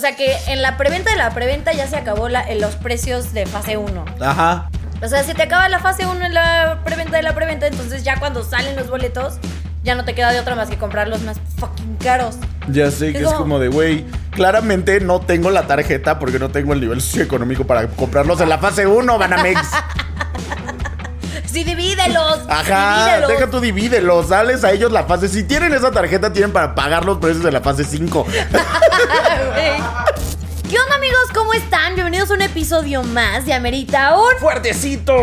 O sea que en la preventa de la preventa ya se acabó la- en los precios de fase 1. Ajá. O sea, si te acaba la fase 1 en la preventa de la preventa, entonces ya cuando salen los boletos, ya no te queda de otra más que comprarlos más fucking caros. Ya sé que es como de, güey, claramente no tengo la tarjeta porque no tengo el nivel socioeconómico para comprarlos en la fase 1, Banamex. Sí, divídelos. Ajá, divídelos. deja tú divídelos, sales a ellos la fase. Si tienen esa tarjeta, tienen para pagar los precios de la fase 5. Güey. ¿Qué onda amigos? ¿Cómo están? Bienvenidos a un episodio más de Amerita un... ¡Fuertecito!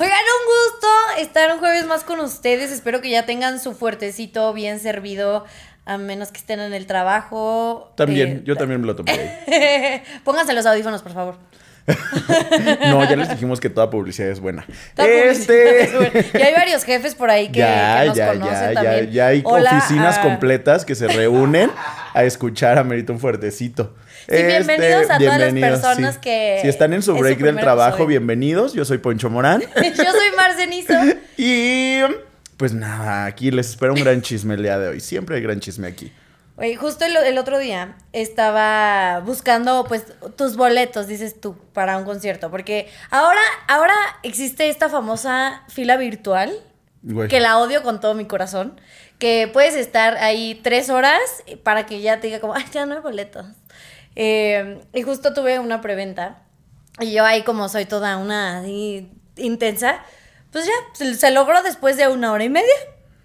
Oigan, un gusto estar un jueves más con ustedes. Espero que ya tengan su fuertecito bien servido, a menos que estén en el trabajo. También, Eh, yo también me lo tomé. ahí. Pónganse los audífonos, por favor. No, ya les dijimos que toda publicidad es buena. Toda es Este. buena. Y hay varios jefes por ahí que, ya, que nos ya, conocen ya, ya, también. ya hay Hola oficinas a- completas que se reúnen a escuchar a Merito un fuertezito. Este, Sí, bienvenidos a todas las personas sí. que Si están en su es su break del trabajo, episodio. bienvenidos. Yo soy Poncho Morán. Yo soy Marcenizo. y pues nada, aquí les espero un gran chisme el día de hoy. Siempre hay gran chisme aquí. Oye, justo el, el otro día estaba buscando, pues, tus boletos, dices tú, para un concierto. Porque ahora, ahora existe esta famosa fila virtual, Güey. que la odio con todo mi corazón, que puedes estar ahí tres horas para que ya te diga como, ay, ya no hay boletos. Eh, y justo tuve una preventa, y yo ahí como soy toda una así intensa, pues ya, se, logró después de una hora y media,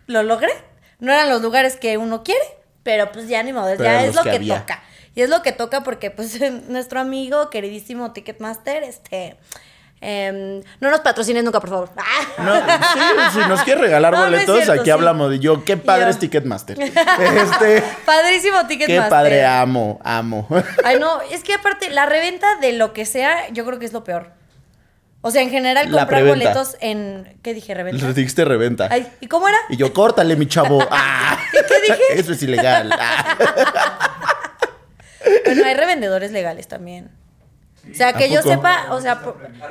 lo logré. No eran los lugares que uno quiere, pero pues ya ni modo, Pero ya es lo que toca. Y es lo que toca porque pues nuestro amigo queridísimo Ticketmaster, este... em, no nos patrocines nunca, por favor. No, sí, si nos quiere regalar No, boletos, cierto, aquí sí. hablamos de yo. Qué padre Yo. es Ticketmaster. Este, Padrísimo qué Ticketmaster. padre, amo, amo. Ay, no, es que aparte, la reventa de lo que sea, yo creo que es lo peor. O sea, en general, La comprar preventa. boletos en. ¿Qué dije? ¿Reventa? Le dijiste reventa. Ay, ¿y cómo era? Y yo, córtale, mi chavo. Ah, ¿Qué dije? Eso es ilegal. Ah. Bueno, hay revendedores legales también. O sea, que ¿A yo poco? sepa, o sea,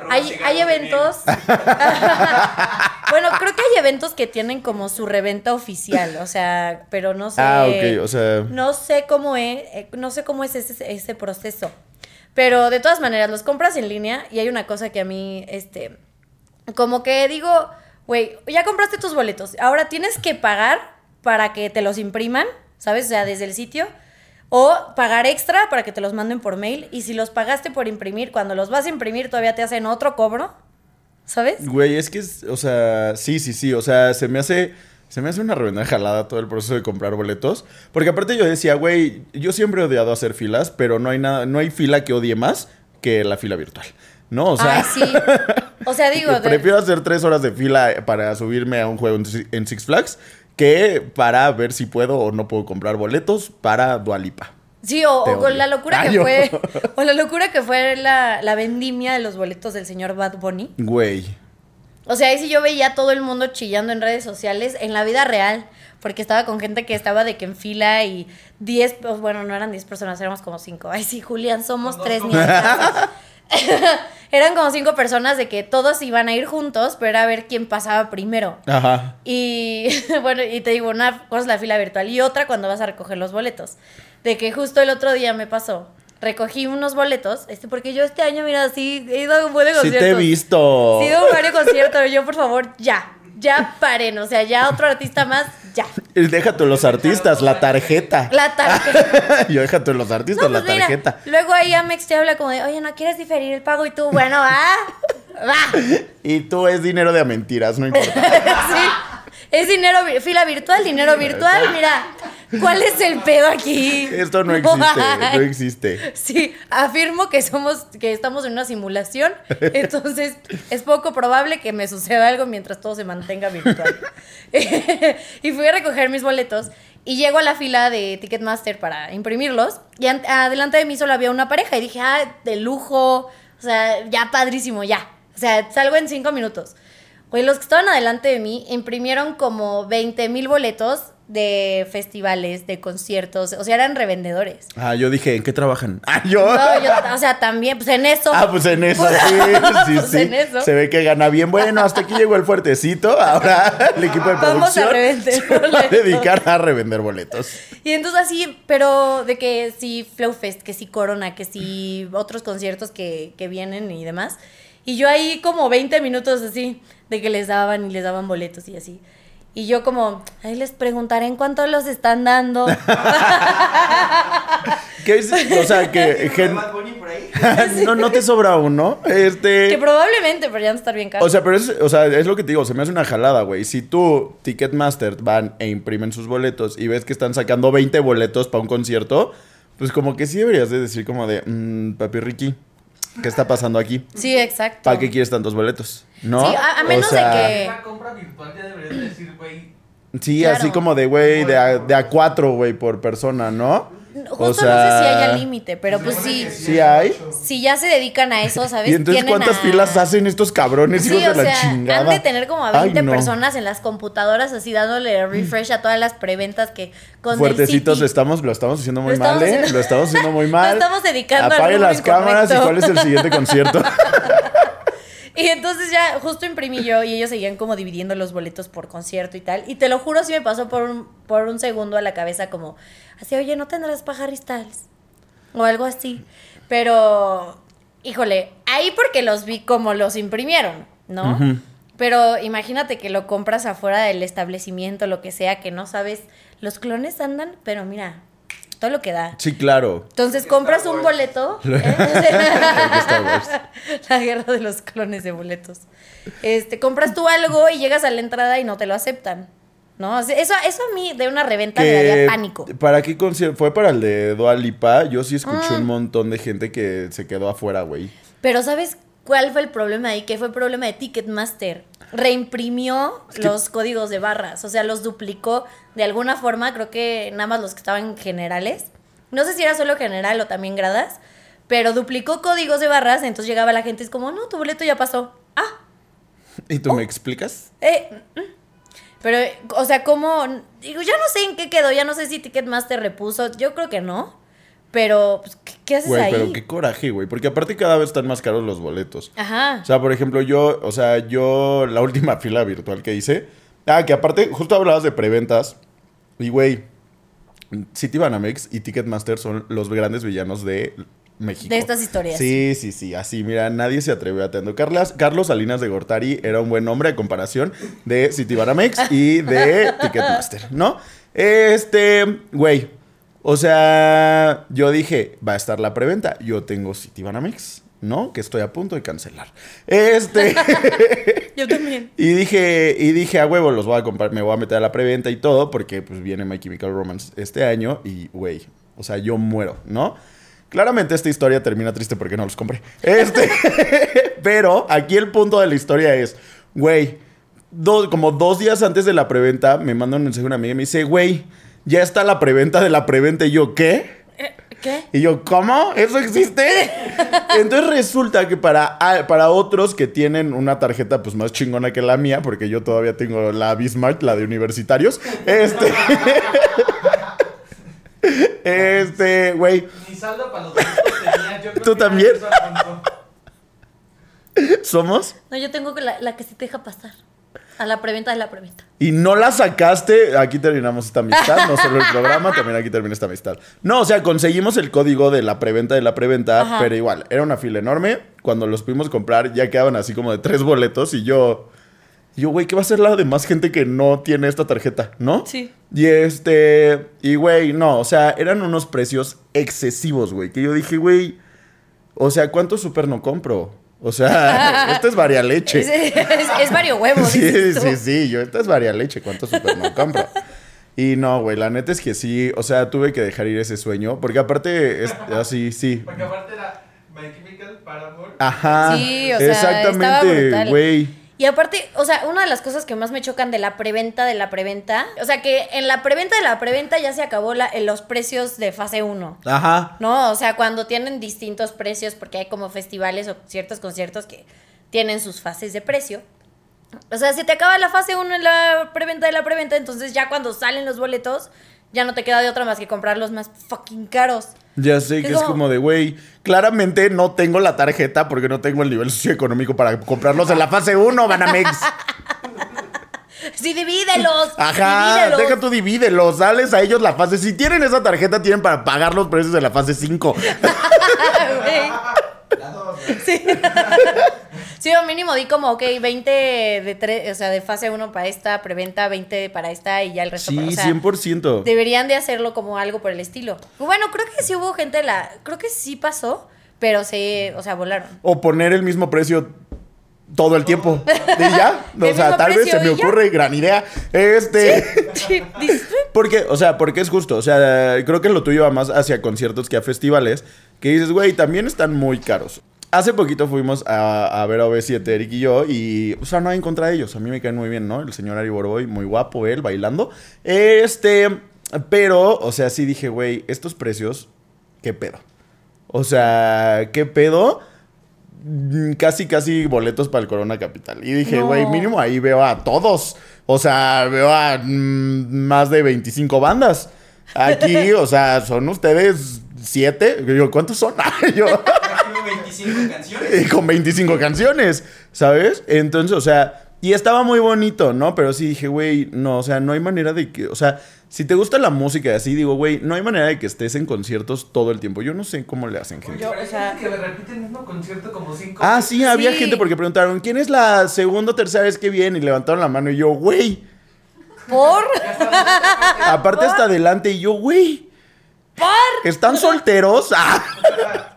hay, hay eventos. bueno, creo que hay eventos que tienen como su reventa oficial, o sea, pero no sé. Ah, ok, o sea. No sé cómo es, eh, no sé cómo es ese, ese proceso. Pero de todas maneras, los compras en línea y hay una cosa que a mí, este, como que digo, güey, ya compraste tus boletos, ahora tienes que pagar para que te los impriman, ¿sabes? O sea, desde el sitio. O pagar extra para que te los manden por mail. Y si los pagaste por imprimir, cuando los vas a imprimir todavía te hacen otro cobro, ¿sabes? Güey, es que es, o sea, sí, sí, sí, o sea, se me hace, se me hace una revenda jalada todo el proceso de comprar boletos, porque aparte yo decía, güey, yo siempre he odiado hacer filas, pero no hay nada, no hay fila que odie más que la fila virtual, ¿no? O sea, Ay, sí. O sea, digo, de- prefiero hacer tres horas de fila para subirme a un juego en Si- en Six Flags que para ver si puedo o no puedo comprar boletos para Dualipa. Sí, o, con la locura Ay, que fue. O la locura que fue la, la vendimia de los boletos del señor Bad Bunny. Güey. O sea, ahí sí yo veía a todo el mundo chillando en redes sociales, en la vida real, porque estaba con gente que estaba de que en fila y 10, pues, bueno, no eran 10 personas, éramos como 5. Ay, sí, Julián, somos tres niños. eran como 5 personas de que todos iban a ir juntos, pero era a ver quién pasaba primero. Ajá. Y bueno, y te digo, una cosa es la fila virtual y otra cuando vas a recoger los boletos. De que justo el otro día me pasó. Recogí unos boletos, este, porque yo este año, mira, sí, he ido a un buen de Sí conciertos. te he visto. Sí, he ido a varios conciertos. Yo, por favor, ya. Ya paren. O sea, ya otro artista más, ya. Y Deja tú los artistas, la tarjeta. La tarjeta. Yo deja tú los artistas, No, la pues mira, tarjeta. luego ahí Amex te habla como de, oye, ¿no quieres diferir el pago? Y tú, bueno, va. Va. Y tú es dinero de mentiras, no importa. Sí. Es dinero, fila virtual, dinero virtual. Mira, ¿cuál es el pedo aquí? Esto no existe, no existe. Sí, afirmo que somos, que estamos en una simulación, entonces es poco probable que me suceda algo mientras todo se mantenga virtual. y fui a recoger mis boletos y llego a la fila de Ticketmaster para imprimirlos y an- adelante de mí solo había una pareja y dije, ah, de lujo, o sea, ya padrísimo, ya. O sea, salgo en cinco minutos. Güey, los que estaban adelante de mí imprimieron como 20 mil boletos de festivales, de conciertos, o sea, eran revendedores. Ah, yo dije, ¿en qué trabajan? Ah, yo. No, yo, o sea, también, pues en eso. Ah, pues en eso, sí, sí, Pues sí. en eso. Se ve que gana bien. Bueno, hasta aquí llegó el fuertecito. Ahora el equipo de Vamos a producción revender se va a dedicar a revender boletos. Y entonces así, pero de que sí Flow Fest, que sí Corona, que sí otros conciertos que, que vienen y demás. Y yo ahí como 20 minutos así, de que les daban y les daban boletos y así. Y yo como, ahí les preguntaré en cuánto los están dando. ¿Qué es? O sea, que... gen- no, no te sobra uno. Este... que probablemente, pero ya no estar bien caro. O sea, pero es, o sea, es lo que te digo, se me hace una jalada, güey. Si tú, Ticketmaster, van e imprimen sus boletos y ves que están sacando 20 boletos para un concierto, pues como que sí deberías de decir como de, "Mm, papi Ricky, ¿qué está pasando aquí? sí, exacto. ¿Para qué quieres tantos boletos? ¿No? Sí, a- a O menos de que- Una compra virtual ya deberías de decir, güey. Sí, Claro. así como de, güey, de a, de a cuatro, güey, por persona, ¿no? Justo o no sé si sea, haya límite, pero pues sí, Sí hay. si ya se dedican a eso, ¿sabes? Y entonces, Tienen ¿cuántas a- filas hacen estos cabrones, Sí, hijos o de la sea, chingada? han de tener como a Ay, 20 no. personas en las computadoras así dándole refresh a todas las preventas que con Fuertecitos City- estamos, lo estamos haciendo muy mal, ¿eh? Lo estamos haciendo muy mal. Lo estamos dedicando al Apaguen rubro las cámaras y incorrecto. cuál es el siguiente concierto. Y entonces ya justo imprimí yo y ellos seguían como dividiendo los boletos por concierto y tal. Y te lo juro, sí me pasó por un, por un segundo a la cabeza como así, oye, ¿no tendrás pajaris tales? O algo así. Pero, híjole, ahí porque los vi como los imprimieron, ¿no? Pero imagínate que lo compras afuera del establecimiento, lo que sea, que no sabes. Los clones andan, pero mira, todo lo que da. Sí, claro. Entonces compras un boleto. ¿eh? La guerra de los clones de boletos. Este, compras tú algo y llegas a la entrada y no te lo aceptan. ¿No? Eso, eso a mí de una reventa me daría pánico. ¿Para qué concierto? Fue para el de Dua Lipa. Yo sí escuché Ah. un montón de gente que se quedó afuera, güey. Pero ¿sabes cuál fue el problema ahí? Que fue el problema de Ticketmaster. Reimprimió que- los códigos de barras. O sea, los duplicó de alguna forma. Creo que nada más los que estaban generales. No sé si era solo general o también gradas. Pero duplicó códigos de barras. Entonces llegaba la gente. Es como, no, tu boleto ya pasó. Ah, ¿Y Oh. tú me explicas? Eh, mm. pero, o sea, ¿cómo? Digo, ya no sé en qué quedó, ya no sé si Ticketmaster repuso, yo creo que no. Pero, pues, ¿qué, haces Güey, ahí? pero qué coraje, güey. Porque aparte cada vez están más caros los boletos. Ajá. O sea, por ejemplo, yo, o sea, yo, la última fila virtual que hice. Ah, que aparte, justo hablabas de preventas. Y, güey, Citibanamex y Ticketmaster son los grandes villanos de México. De estas historias. Sí, sí, sí. Así, mira, nadie se atrevió a atender. Carlas, Carlos Salinas de Gortari era un buen nombre a comparación de Citibanamex y de Ticketmaster, ¿no? Este, güey. O sea, yo dije, va a estar la preventa. Yo tengo Citibanamex, ¿no? Que estoy a punto de cancelar. Este. Yo también. Y dije, y dije, a huevo, los voy a comprar, me voy a meter a la preventa y todo, porque pues viene My Chemical Romance este año y, güey, o sea, yo muero, ¿no? Claramente esta historia termina triste porque no los compré. Este, pero aquí el punto de la historia es, güey, dos, como dos días antes de la preventa me manda un mensaje una amiga y me dice, güey, ya está la preventa de la preventa y yo, ¿qué? ¿Qué? Y yo, ¿cómo? ¿Eso existe? Entonces resulta que para, ah, para otros que tienen una tarjeta pues más chingona que la mía, porque yo todavía tengo la Bismarck, la de universitarios, este... este, güey, Mi saldo para los boletos tenía. Yo creo ¿Tú que también? somos... No, yo tengo que la, la que sí te deja pasar. A la preventa de la preventa. Y no la sacaste, aquí terminamos esta amistad, no solo el programa, también aquí termina esta amistad. No, o sea, conseguimos el código de la preventa de la preventa, Ajá. pero igual, era una fila enorme. Cuando los pudimos comprar, ya quedaban así como de tres boletos y yo... Yo, güey, ¿qué va a ser la de más gente que no tiene esta tarjeta, no? Sí. Y este... Y, güey, no, o sea, eran unos precios excesivos, güey, que yo dije, güey... O sea, ¿cuánto súper no compro? O sea, esto es varia leche. Es, es, es vario huevo, Sí, sí, sí, yo esta es varia leche, ¿cuánto super no compro? Y no, güey, la neta es que sí, o sea, tuve que dejar ir ese sueño, porque aparte, es, así, sí. Porque aparte era My Chemical Paramore. Ajá. Sí, o sea, estaba exactamente, güey. Y aparte, o sea, una de las cosas que más me chocan de la preventa de la preventa, o sea, que en la preventa de la preventa ya se acabó la, en los precios de fase 1. Ajá. ¿No? O sea, cuando tienen distintos precios, porque hay como festivales o ciertos conciertos que tienen sus fases de precio. O sea, si te acaba la fase 1 en la preventa de la preventa, entonces ya cuando salen los boletos, ya no te queda de otra más que comprar los más fucking caros. Ya sé que Es es como- como de, güey, claramente no tengo la tarjeta porque no tengo el nivel socioeconómico para comprarlos en la fase 1, Banamex. Sí, divídelos. Ajá, divídelos. deja tú divídelos, sales a ellos la fase. Si tienen esa tarjeta, tienen para pagar los precios de la fase 5. Güey. La dos, güey. Sí. Sí, o mínimo di como, ok, 20 de tres, o sea, de fase 1 para esta, preventa 20 para esta y ya el resto Sí, para, o sea, 100%. Deberían de hacerlo como algo por el estilo. Bueno, creo que sí hubo gente, la, creo que sí pasó, pero se, o sea, volaron. O poner el mismo precio todo el tiempo. Y ya. O sea, tal vez se me ocurre, gran idea. Este. Dis- Porque, o sea, porque es justo. O sea, creo que lo tuyo va más hacia conciertos que a festivales. Que dices, güey, también están muy caros. Hace poquito fuimos a, a ver a OV7, Eric y yo, y, o sea, no hay en contra de ellos. A mí me caen muy bien, ¿no? El señor Ari Boroboy, muy guapo él, bailando. Este, pero, o sea, sí dije, güey, estos precios, ¿qué pedo? O sea, ¿qué pedo? Mm, Casi, casi boletos para el Corona Capital. Y dije, No. güey, mínimo ahí veo a todos. O sea, veo a mm, más de 25 bandas. Aquí, o sea, son ustedes siete. Yo, ¿cuántos son? Yo, 25 canciones. y con 25 canciones, ¿sabes? Entonces, o sea, y estaba muy bonito, ¿no? Pero sí dije, güey, no, o sea, no hay manera de que, o sea, si te gusta la música y así, digo, güey, no hay manera de que estés en conciertos todo el tiempo. Yo no sé cómo le hacen, gente. Yo, o sea- que me repite el mismo concierto como cinco Ah, sí, había Sí. gente porque preguntaron, ¿quién es la segunda o tercera vez que viene? Y levantaron la mano y yo, güey. ¿Por? Aparte hasta adelante y yo, güey. ¿Están solteros? Ah,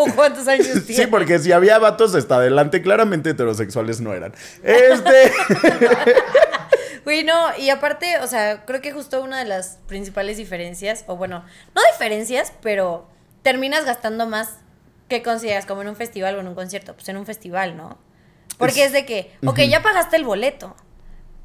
¿O cuántos años sí, tiene? porque si había vatos hasta adelante, claramente heterosexuales no eran. Este. Güey, no, y aparte, o sea, creo que justo una de las principales diferencias, o bueno, no diferencias, pero terminas gastando más que consideras como en un festival o en un concierto, pues en un festival, ¿no? Porque Es- es, de que, ok, ya pagaste el boleto,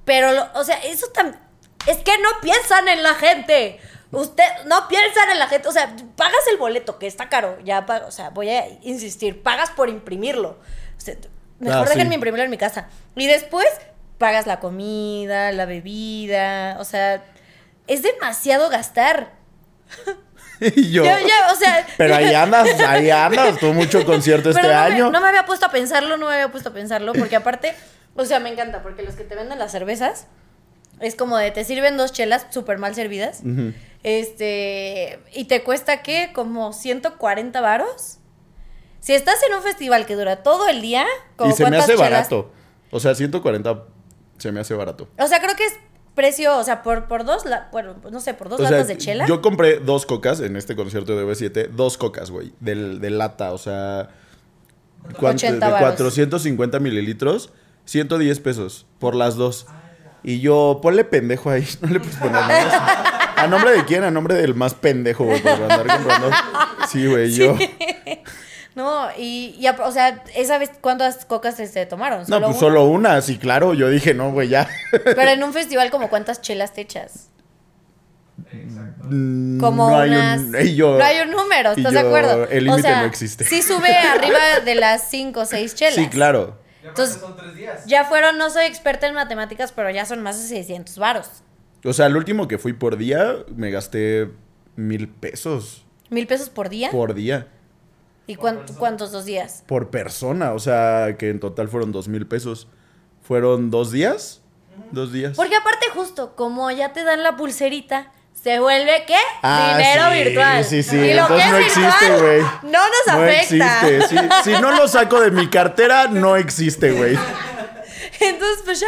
pero, lo- o sea, eso también, es que no piensan en la gente. Usted no piensan en la gente, o sea, pagas el boleto, que está caro, ya o sea, voy a insistir, pagas por imprimirlo. O sea, mejor Ah, sí. déjenme imprimirlo en mi casa. Y después pagas la comida, la bebida, o sea, es demasiado gastar. y yo. O sea, Pero ahí andas, ahí andas. Tuvo mucho concierto este no me- año. no me había puesto a pensarlo, no me había puesto a pensarlo, porque aparte, o sea, me encanta, porque los que te venden las cervezas es como de te sirven dos chelas súper mal servidas. Este, y te cuesta qué? Como 140 varos. Si estás en un festival que dura todo el día, como Y se me hace chelas- barato. O sea, 140 se me hace barato. O sea, creo que es precio, o sea, por, por dos, la- bueno, no sé, por dos O sea, latas de chela. Yo compré dos cocas en este concierto de V7. Dos cocas, güey. Del, de lata, o sea. ¿cuánto? 80 de varos. 450 mililitros. 110 pesos por las dos. Y yo, ponle pendejo ahí. No le puedes poner nada. ¿A nombre de quién? A nombre del más pendejo, güey, por andar comprando. Sí, güey, yo. No, y, y, o sea, esa vez, ¿cuántas cocas se se tomaron? No, ¿Solo pues una? solo una, sí, claro. Yo dije, no, güey, ya. Pero en un festival, como cuántas chelas te echas? Exacto. Mm, Como no hay unas... un. y yo- no hay un número, ¿estás de acuerdo? el O límite sea, no existe. Sí sube arriba de las 5 o 6 chelas. Sí, claro. Entonces- son tres días. Ya fueron, no soy experta en matemáticas, pero ya son más de 600 varos. O sea, el último que fui por día, me gasté mil pesos ¿Mil pesos por día? por día. ¿Y cuán- cuántos dos días? Por persona. O sea, que en total fueron dos mil pesos. ¿Fueron dos días? Dos días. Porque aparte justo, como ya te dan la pulserita, se vuelve, ¿qué? Ah, Dinero sí, virtual. sí, sí, Y lo que entonces es no existe, güey. No nos No afecta. existe. Si, si no lo saco de mi cartera, no existe, güey. Entonces, pues ya,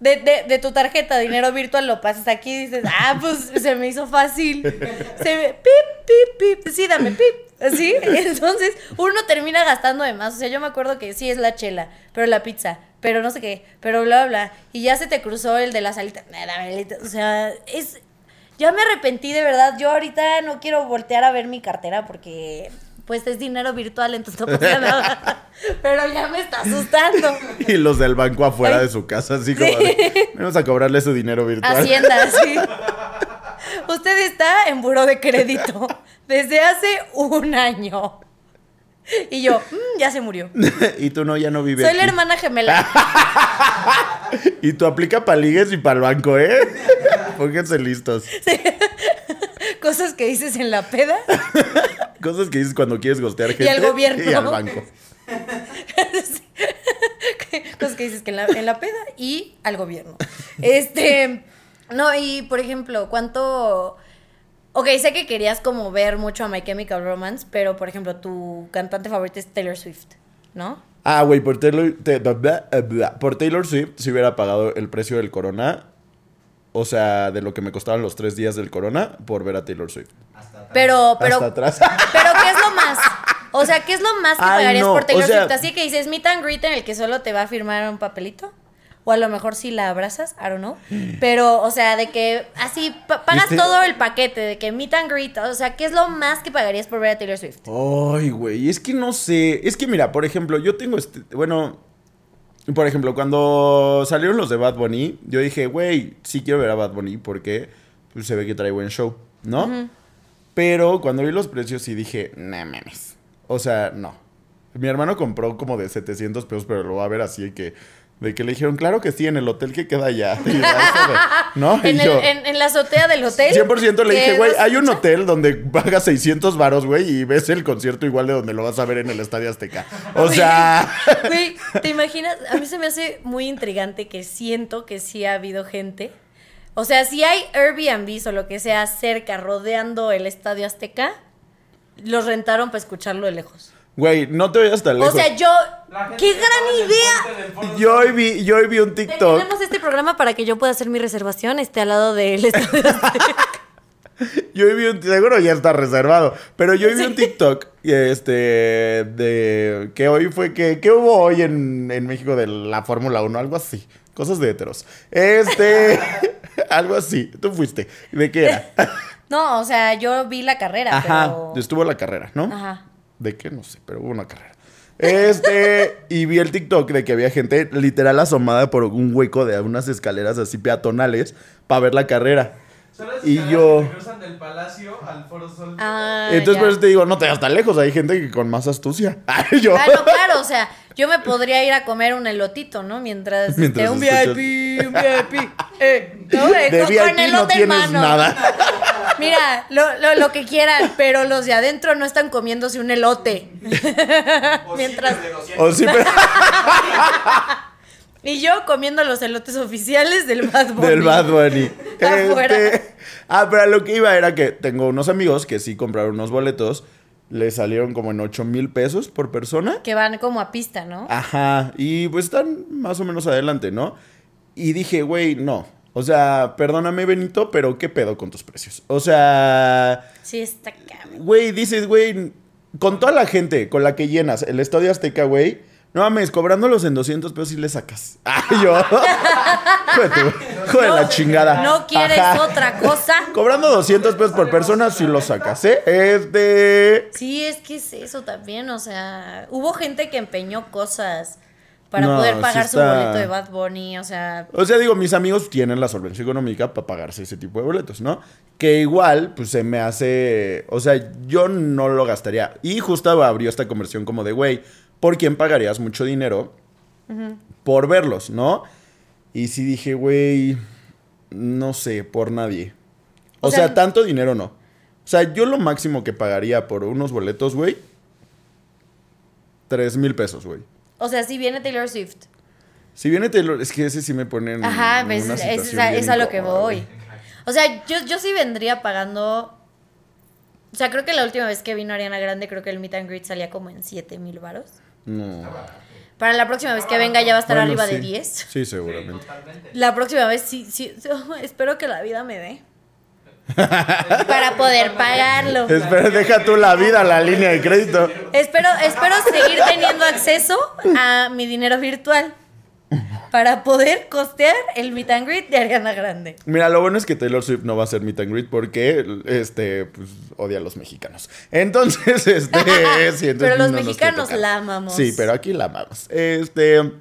de, de, de tu tarjeta dinero virtual lo pasas aquí y dices, ah, pues se me hizo fácil. Se me, pip, pip, pip, sí, dame pip. Así, entonces uno termina gastando de más. O sea, yo me acuerdo que sí es la chela, pero la pizza, pero no sé qué, pero bla, bla. Y ya se te cruzó el de la salita. O sea, es. Ya me arrepentí de verdad. Yo ahorita no quiero voltear a ver mi cartera porque. Pues es dinero virtual, entonces no pasa nada. Pero ya me está asustando. Y los del banco afuera Ay. de su casa, así como de, vamos a cobrarle su dinero virtual. Hacienda, sí. Usted está en buro de crédito desde hace un año. Y yo, "Mm, ya se murió. y tú no, ya no vives. Soy la hermana gemela. Y tú aplica para ligues y para el banco, ¿eh? Pónganse listos. Cosas que dices en la peda. Cosas que dices cuando quieres gostear gente. al gobierno. Y al banco. Cosas que dices que en la, en la peda y al gobierno. Este. No, y por ejemplo, ¿cuánto. Ok, sé que querías como ver mucho a My Chemical Romance, pero por ejemplo, tu cantante favorita es Taylor Swift, ¿no? Ah, güey, por Taylor, te- por Taylor Swift si hubiera pagado el precio del Corona. O sea, de lo que me costaban los tres días del Corona por ver a Taylor Swift. Hasta atrás. Pero, pero, Hasta atrás. pero ¿qué es lo más? O sea, ¿qué es lo más que Ay, pagarías no, por Taylor o sea- Swift? Así que dices meet and greet en el que solo te va a firmar un papelito. O a lo mejor si la abrazas, I don't know. Pero, o sea, de que así pa- pagas ¿Viste? todo el paquete, de que meet and greet. O sea, ¿qué es lo más que pagarías por ver a Taylor Swift? Ay, güey, es que no sé. Es que mira, por ejemplo, yo tengo este. Bueno, por ejemplo, cuando salieron los de Bad Bunny, yo dije, güey, sí quiero ver a Bad Bunny porque pues, se ve que trae buen show, ¿no? Pero cuando vi los precios sí dije, no mames. O sea, no. Mi hermano compró como de 700 pesos, pero lo va a ver así de que. De que le dijeron, claro que sí, en el hotel que queda allá. ¿No? En, el- en- en la azotea del hotel. 100% le dije, güey, hay un hotel donde pagas 600 varos, güey, y ves el concierto igual de donde lo vas a ver en el Estadio Azteca. O sea, Güey, ¿te imaginas? A mí se me hace muy intrigante que siento que sí ha habido gente. O sea, si hay Airbnbs o lo que sea cerca, rodeando el Estadio Azteca, los rentaron para escucharlo de lejos. Güey, no te vayas tan lejos. O sea, yo... ¡Qué gran idea! yo hoy vi, yo hoy vi un TikTok. Tenemos este programa para que yo pueda hacer mi reservación, esté al lado del Estadio. Yo hoy vi un seguro ya está reservado, pero yo hoy vi un TikTok este de que hoy fue que ¿qué hubo hoy en, en México de la Fórmula 1, algo así, cosas de heteros. Este algo así, tú fuiste. ¿De qué era? No, o sea, yo vi la carrera, Ajá, pero... estuvo la carrera, ¿no? Ajá. ¿De qué? No sé, pero hubo una carrera. Este, y vi el TikTok de que había gente literal asomada por un hueco de unas escaleras así peatonales para ver la carrera. Son las Y yo- que cruzan del palacio al Foro Sol. Ah, Entonces, ya. por eso te digo, no te vas tan lejos. Hay gente que con más astucia. Yo. Ah, no, claro, o sea, yo me podría ir a comer un elotito, ¿no? Mientras, Mientras este, un escuchas- VIP, un VIP, eh, ¿no? Eh, de con- VIP con elote no en tienes mano. nada. Mira, lo, lo, lo que quieran, pero los de adentro no están comiéndose un elote. O mientras- citas de 200. O sí, pero- Y yo comiendo los elotes oficiales del Bad Bunny. del Bad Bunny. Este, ah, pero lo que iba era que tengo unos amigos que sí compraron unos boletos. Le salieron como en 8 mil pesos por persona. Que van como a pista, ¿no? Ajá, y pues están más o menos adelante, ¿no? Y dije, güey, no. O sea, perdóname, Benito, pero ¿qué pedo con tus precios? O sea, Sí, está güey, dices, güey, con toda la gente con la que llenas el Estadio Azteca, güey, no mames, cobrándolos en 200 pesos y le sacas. Ay, yo. De tu- hijo de la chingada. ¿No quieres Ajá. otra cosa? Cobrando 200 pesos por persona, sí lo sacas, ¿eh? Este. Sí, es que es eso también, o sea, hubo gente que empeñó cosas para No, poder sí pagar su boleto de Bad Bunny, o sea, O sea, digo, mis amigos tienen la solvencia económica para pagarse ese tipo de boletos, ¿no? Que igual, pues se me hace. O sea, yo no lo gastaría. Y justo abrió esta conversión como de, güey, ¿por quién pagarías mucho dinero por verlos, no? Y sí dije, güey, no sé, por nadie. O, O sea, sea, tanto dinero no. O sea, yo lo máximo que pagaría por unos boletos, güey, tres mil pesos, güey. o sea, si viene Taylor Swift. Si viene Taylor, es que ese sí me pone en Ajá, en pues, una es, a- es a lo que voy. O sea, yo, yo sí vendría pagando. O sea, creo que la última vez que vino Ariana Grande, creo que el meet and greet salía como en 7 mil varos. No. Para la próxima vez que venga ya va a estar Bueno, arriba sí. de 10. Sí, seguramente. La próxima vez sí, sí, espero que la vida me dé. Para poder pagarlo. Espera, deja tú la vida, la línea de crédito. Espero, espero seguir teniendo acceso a mi dinero virtual para poder costear el meet and greet de Ariana Grande. Mira, lo bueno es que Taylor Swift no va a ser meet and greet porque este pues odia a los mexicanos. Entonces, este, sí, entonces Pero los no nos mexicanos la amamos. Sí, pero aquí la amamos. Este,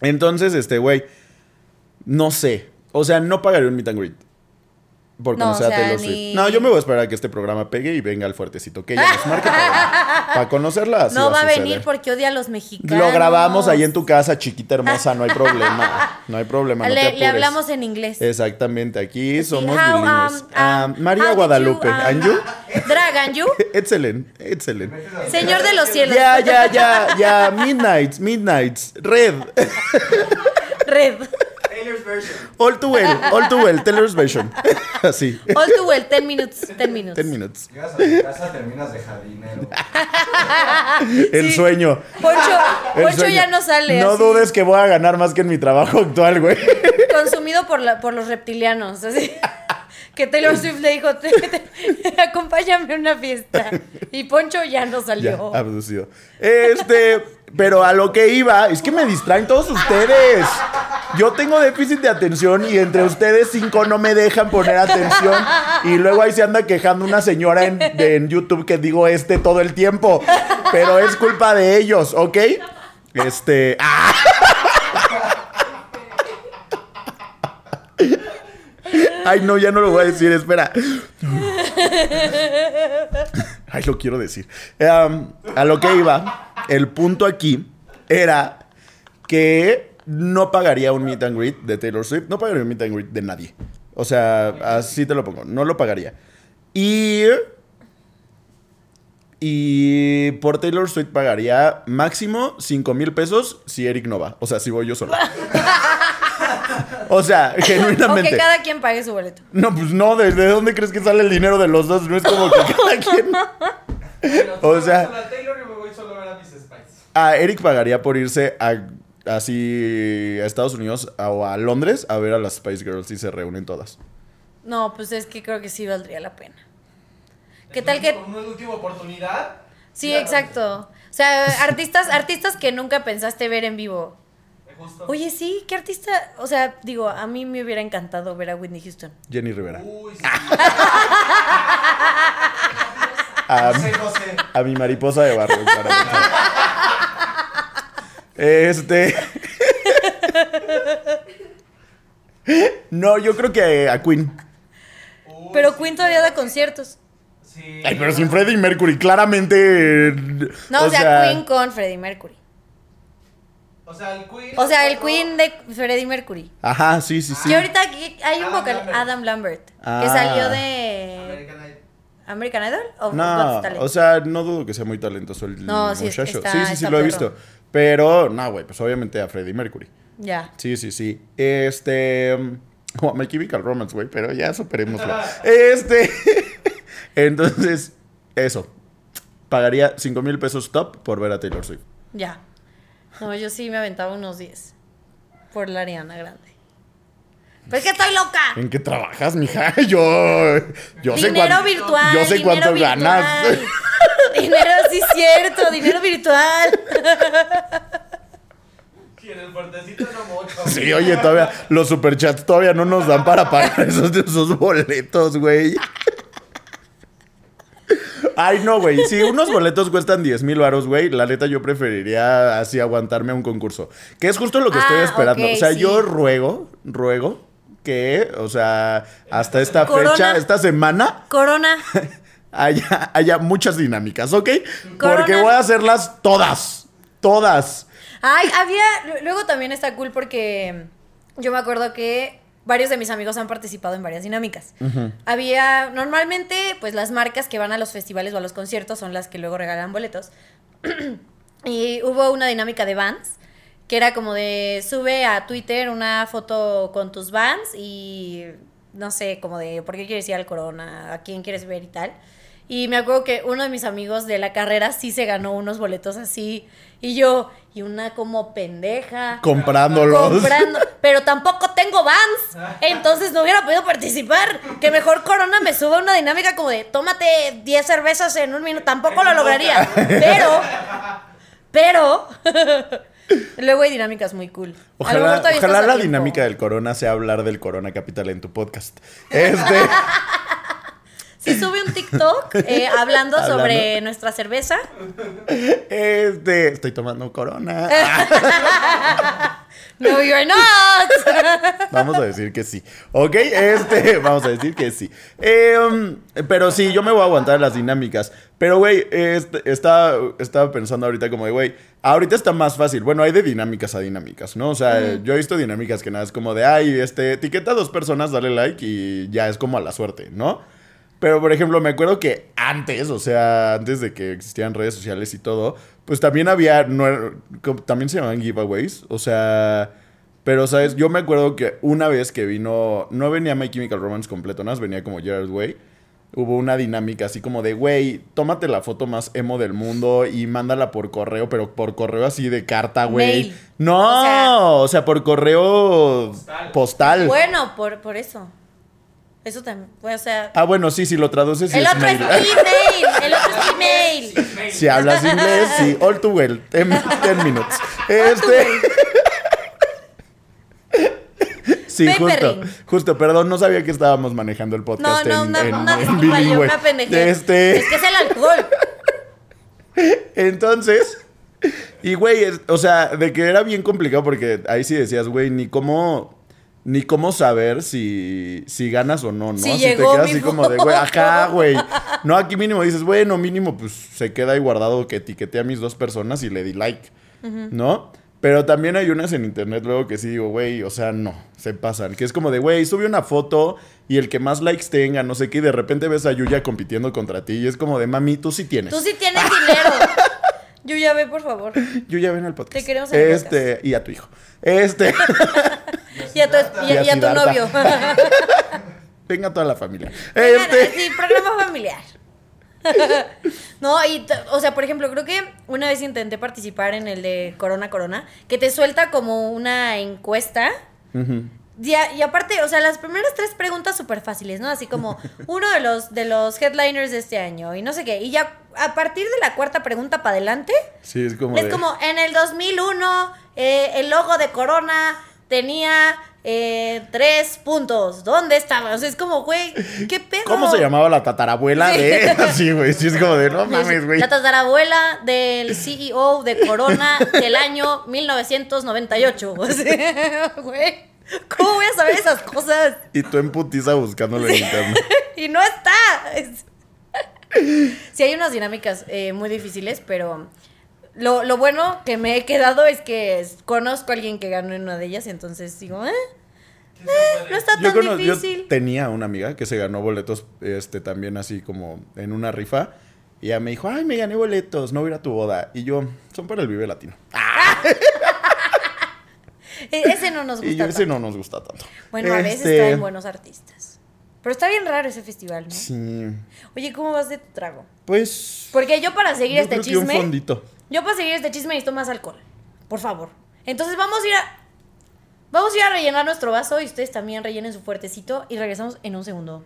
entonces, este, güey, no sé. O sea, no pagaré un meet and greet. Por No, conocer o sea, a Taylor ni- Swift. No, yo me voy a esperar a que este programa pegue y venga el fuertecito. Que ella nos marque para, para conocerla. así no va a suceder. venir porque odia a los mexicanos. Lo grabamos ahí en tu casa, chiquita hermosa, no hay problema. No hay problema. no te le, hablamos en inglés. Exactamente, aquí somos how, um, bilingües. um, Ah, how María Guadalupe, you, um, ¿and you? Drag, and you? Excelente, excelente. Señor de los cielos. Ya, ya, ya, ya, Midnights, Midnights, Red, Red. Taylor's version. All too well, all too well, Taylor's version. Así, All too well, 10 minutes. 10 minutes. 10 minutes. Llegas a tu casa, terminas de jardinero. El Sí. sueño. Poncho, el Poncho sueño. ya no sale. No así, dudes que voy a ganar más que en mi trabajo actual, güey. Consumido por, la, por los reptilianos. Así. Que Taylor Swift le dijo: "Te- te- Acompáñame a una fiesta. Y Poncho ya no Ya, salió. abducido. Este, pero a lo que iba, es que me distraen todos ustedes. Yo tengo déficit de atención y entre ustedes cinco no me dejan poner atención. Y luego ahí se anda quejando una señora en, YouTube que digo este todo el tiempo. Pero es culpa de ellos, ¿ok? Este. ¡ah! Ay, no, ya no lo voy a decir, espera. Ay, lo quiero decir. Em, a lo que iba, el punto aquí era que no pagaría un meet and greet de Taylor Swift. No pagaría un meet and greet de nadie. O sea, así te lo pongo. No lo pagaría. Y. Y por Taylor Swift pagaría máximo 5 mil pesos si Eric no va. O sea, si voy yo solo. o sea, O genuinamente. que cada quien pague su boleto. No, pues no, ¿desde dónde crees que sale el dinero de los dos? No es como que cada quien. O sea- solo a Taylor y me voy solo a ver a mis Spice. A Eric pagaría por irse a así a Estados Unidos a- o a Londres a ver a las Spice Girls y se reúnen todas. No, pues es que creo que sí valdría la pena. ¿Qué Es tal que.? Una última oportunidad. Sí, exacto. O sea, artistas, artistas que nunca pensaste ver en vivo. Justo. Oye, sí, ¿qué artista? O sea, digo, a mí me hubiera encantado ver a Whitney Houston. Jenny Rivera. Uy, sí. A, José José. a mi mariposa de barrio. para empezar. Este. No, yo creo que a Queen. Uy, Pero sí. Queen todavía da conciertos. Sí. Ay, pero sin Freddie Mercury, claramente. No, o, sea, Queen con Freddie Mercury. O sea, el Queen. O sea, el otro- Queen de Freddie Mercury. Ajá, sí, sí, sí. Y ahorita aquí hay un Adam vocal, Lambert. Adam Lambert, que Ah. salió de American Idol. American Idol o No, Got Talent? o sea, no dudo que sea muy talentoso el No, sí, muchacho. está- sí, sí, sí, está lo he perro. visto. Pero, no, güey, pues obviamente a Freddie Mercury. Ya. Sí, sí, sí. Este. O a My Chemical Romance, güey, pero ya superémoslo. este. Entonces, eso. Pagaría 5 mil pesos top por ver a Taylor Swift. Ya. No, yo sí me aventaba unos 10 por la Ariana Grande. Pero es que estoy loca. ¿En qué trabajas, mija? Yo. Yo sé dinero cuánto. virtual. yo sé dinero cuánto virtual. ganas. dinero, sí, cierto. Dinero virtual. Sí, en el fuertecito no mucho. Sí, oye, todavía. Los superchats todavía no nos dan para pagar esos, esos boletos, güey. Ay, no, güey. Si unos boletos cuestan 10 mil varos, güey, la neta yo preferiría así aguantarme a un concurso. Que es justo lo que estoy Ah, esperando. o sea, sí. yo ruego, ruego que, o sea, hasta esta Corona. fecha, esta semana, Corona. haya, haya muchas dinámicas, ¿ok? Corona. Porque voy a hacerlas todas. Todas. Ay, había. Luego también está cool porque yo me acuerdo que varios de mis amigos han participado en varias dinámicas. Había. Normalmente, pues las marcas que van a los festivales o a los conciertos son las que luego regalan boletos. y hubo una dinámica de Vans que era como de sube a Twitter una foto con tus Vans y no sé, como de por qué quieres ir al Corona, a quién quieres ver y tal. Y me acuerdo que uno de mis amigos de la carrera sí se ganó unos boletos así. Y yo, y una como pendeja. Comprándolos. Comprando, pero tampoco tengo Vans. Entonces no hubiera podido participar. Que mejor Corona me suba una dinámica como de tómate 10 cervezas en un minuto. Tampoco lo lograría. Pero, pero, luego hay dinámicas muy cool. A lo mejor Ojalá, ojalá la tiempo. dinámica del Corona sea hablar del Corona Capital en tu podcast. Este. Sí sube un TikTok eh, hablando, Hablando. sobre nuestra cerveza. Este. Estoy tomando Corona. No, you're not. Vamos a decir que sí. ¿Ok? Este, vamos a decir que sí. Eh, um, pero sí, yo me voy a aguantar las dinámicas. Pero, güey, este, estaba, estaba pensando ahorita como de, güey, ahorita está más fácil. Bueno, hay de dinámicas a dinámicas, ¿no? O sea, yo he visto dinámicas que nada es como de, ay, este, etiqueta a dos personas, dale like y ya es como a la suerte, ¿no? Pero, por ejemplo, me acuerdo que antes, o sea, antes de que existieran redes sociales y todo, pues también había, no, como- también se llamaban giveaways, o sea, pero, ¿sabes? Yo me acuerdo que una vez que vino, no venía My Chemical Romance completo, nada más venía como Gerard Way, hubo una dinámica así como de, güey, tómate la foto más emo del mundo y mándala por correo, pero por correo así de carta, güey. No, O sea- o sea, por correo Postal. postal. Bueno, por, por eso. Eso también. O sea. Ah, bueno, sí, si lo traduces sí el es otro es mail. email. El otro es email. Si hablas inglés, sí. All too well. 10 minutes. Este. Sí, justo. Papering. Justo, perdón, no sabía que estábamos manejando el No, podcast no, en, una, en- una en disculpa, yo bilingüe. me apendejé. Este, Es que es el alcohol. entonces, y güey, es- o sea, de que era bien complicado porque ahí sí decías, güey, ni cómo, ni cómo saber si, si ganas o no, ¿no? Si Así llegó te quedas mi así como de, güey, ajá, güey. No, aquí mínimo dices, bueno, mínimo, pues se queda ahí guardado que etiqueté a mis dos personas y le di like, ¿no? Pero también hay unas en internet luego que sí digo, güey, o sea, no, se pasan. Que es como de, güey, sube una foto y el que más likes tenga, no sé qué, y de repente ves a Yuya compitiendo contra ti y es como de, mami, tú sí tienes. Tú sí tienes dinero. Yuya, ve, por favor. Yuya, ven al podcast. Te queremos en Este, y a tu hijo. Este, Y a tu, y a- Y a tu novio. venga toda la familia. Vengan, Este, Sí, programa familiar. No, y, o sea, por ejemplo, creo que una vez intenté participar en el de Corona Corona, que te suelta como una encuesta. Y, a- y aparte, o sea, las primeras tres preguntas súper fáciles, ¿no? Así como uno de los, de los headliners de este año y no sé qué. Y ya a partir de la cuarta pregunta para adelante, Sí, es como es de- como en el 2001 eh, el logo de Corona tenía eh, tres puntos. ¿Dónde estaba? O sea, es como, güey, ¿qué pedo? ¿Cómo se llamaba la tatarabuela Sí. de...? Sí, güey, sí, es como de, no mames, güey. La tatarabuela del CEO de Corona del año 1998. O sea, güey, ¿cómo voy a saber esas cosas? Y tú en putiza buscándolo en internet. Y no está. Es- Sí, hay unas dinámicas eh, muy difíciles, pero lo, lo bueno que me he quedado es que conozco a alguien que ganó en una de ellas, y entonces digo, eh, puede. no está Yo, tan yo difícil. tenía una amiga que se ganó boletos este, también así como en una rifa. Y ella me dijo, ay, me gané boletos, no voy a ir a tu boda. Y yo, son para el Vive Latino. E- Ese no nos gusta. Y yo, ese tanto. no nos gusta tanto. Bueno, a veces Este, traen buenos artistas. Pero está bien raro ese festival, ¿no? Sí, Oye, ¿cómo vas de tu trago? pues... Porque yo para seguir yo este creo que un chisme, fondito. Yo para seguir este chisme necesito más alcohol. Por favor. Entonces vamos a ir a Vamos a ir a rellenar nuestro vaso y ustedes también rellenen su fuertecito y regresamos en un segundo.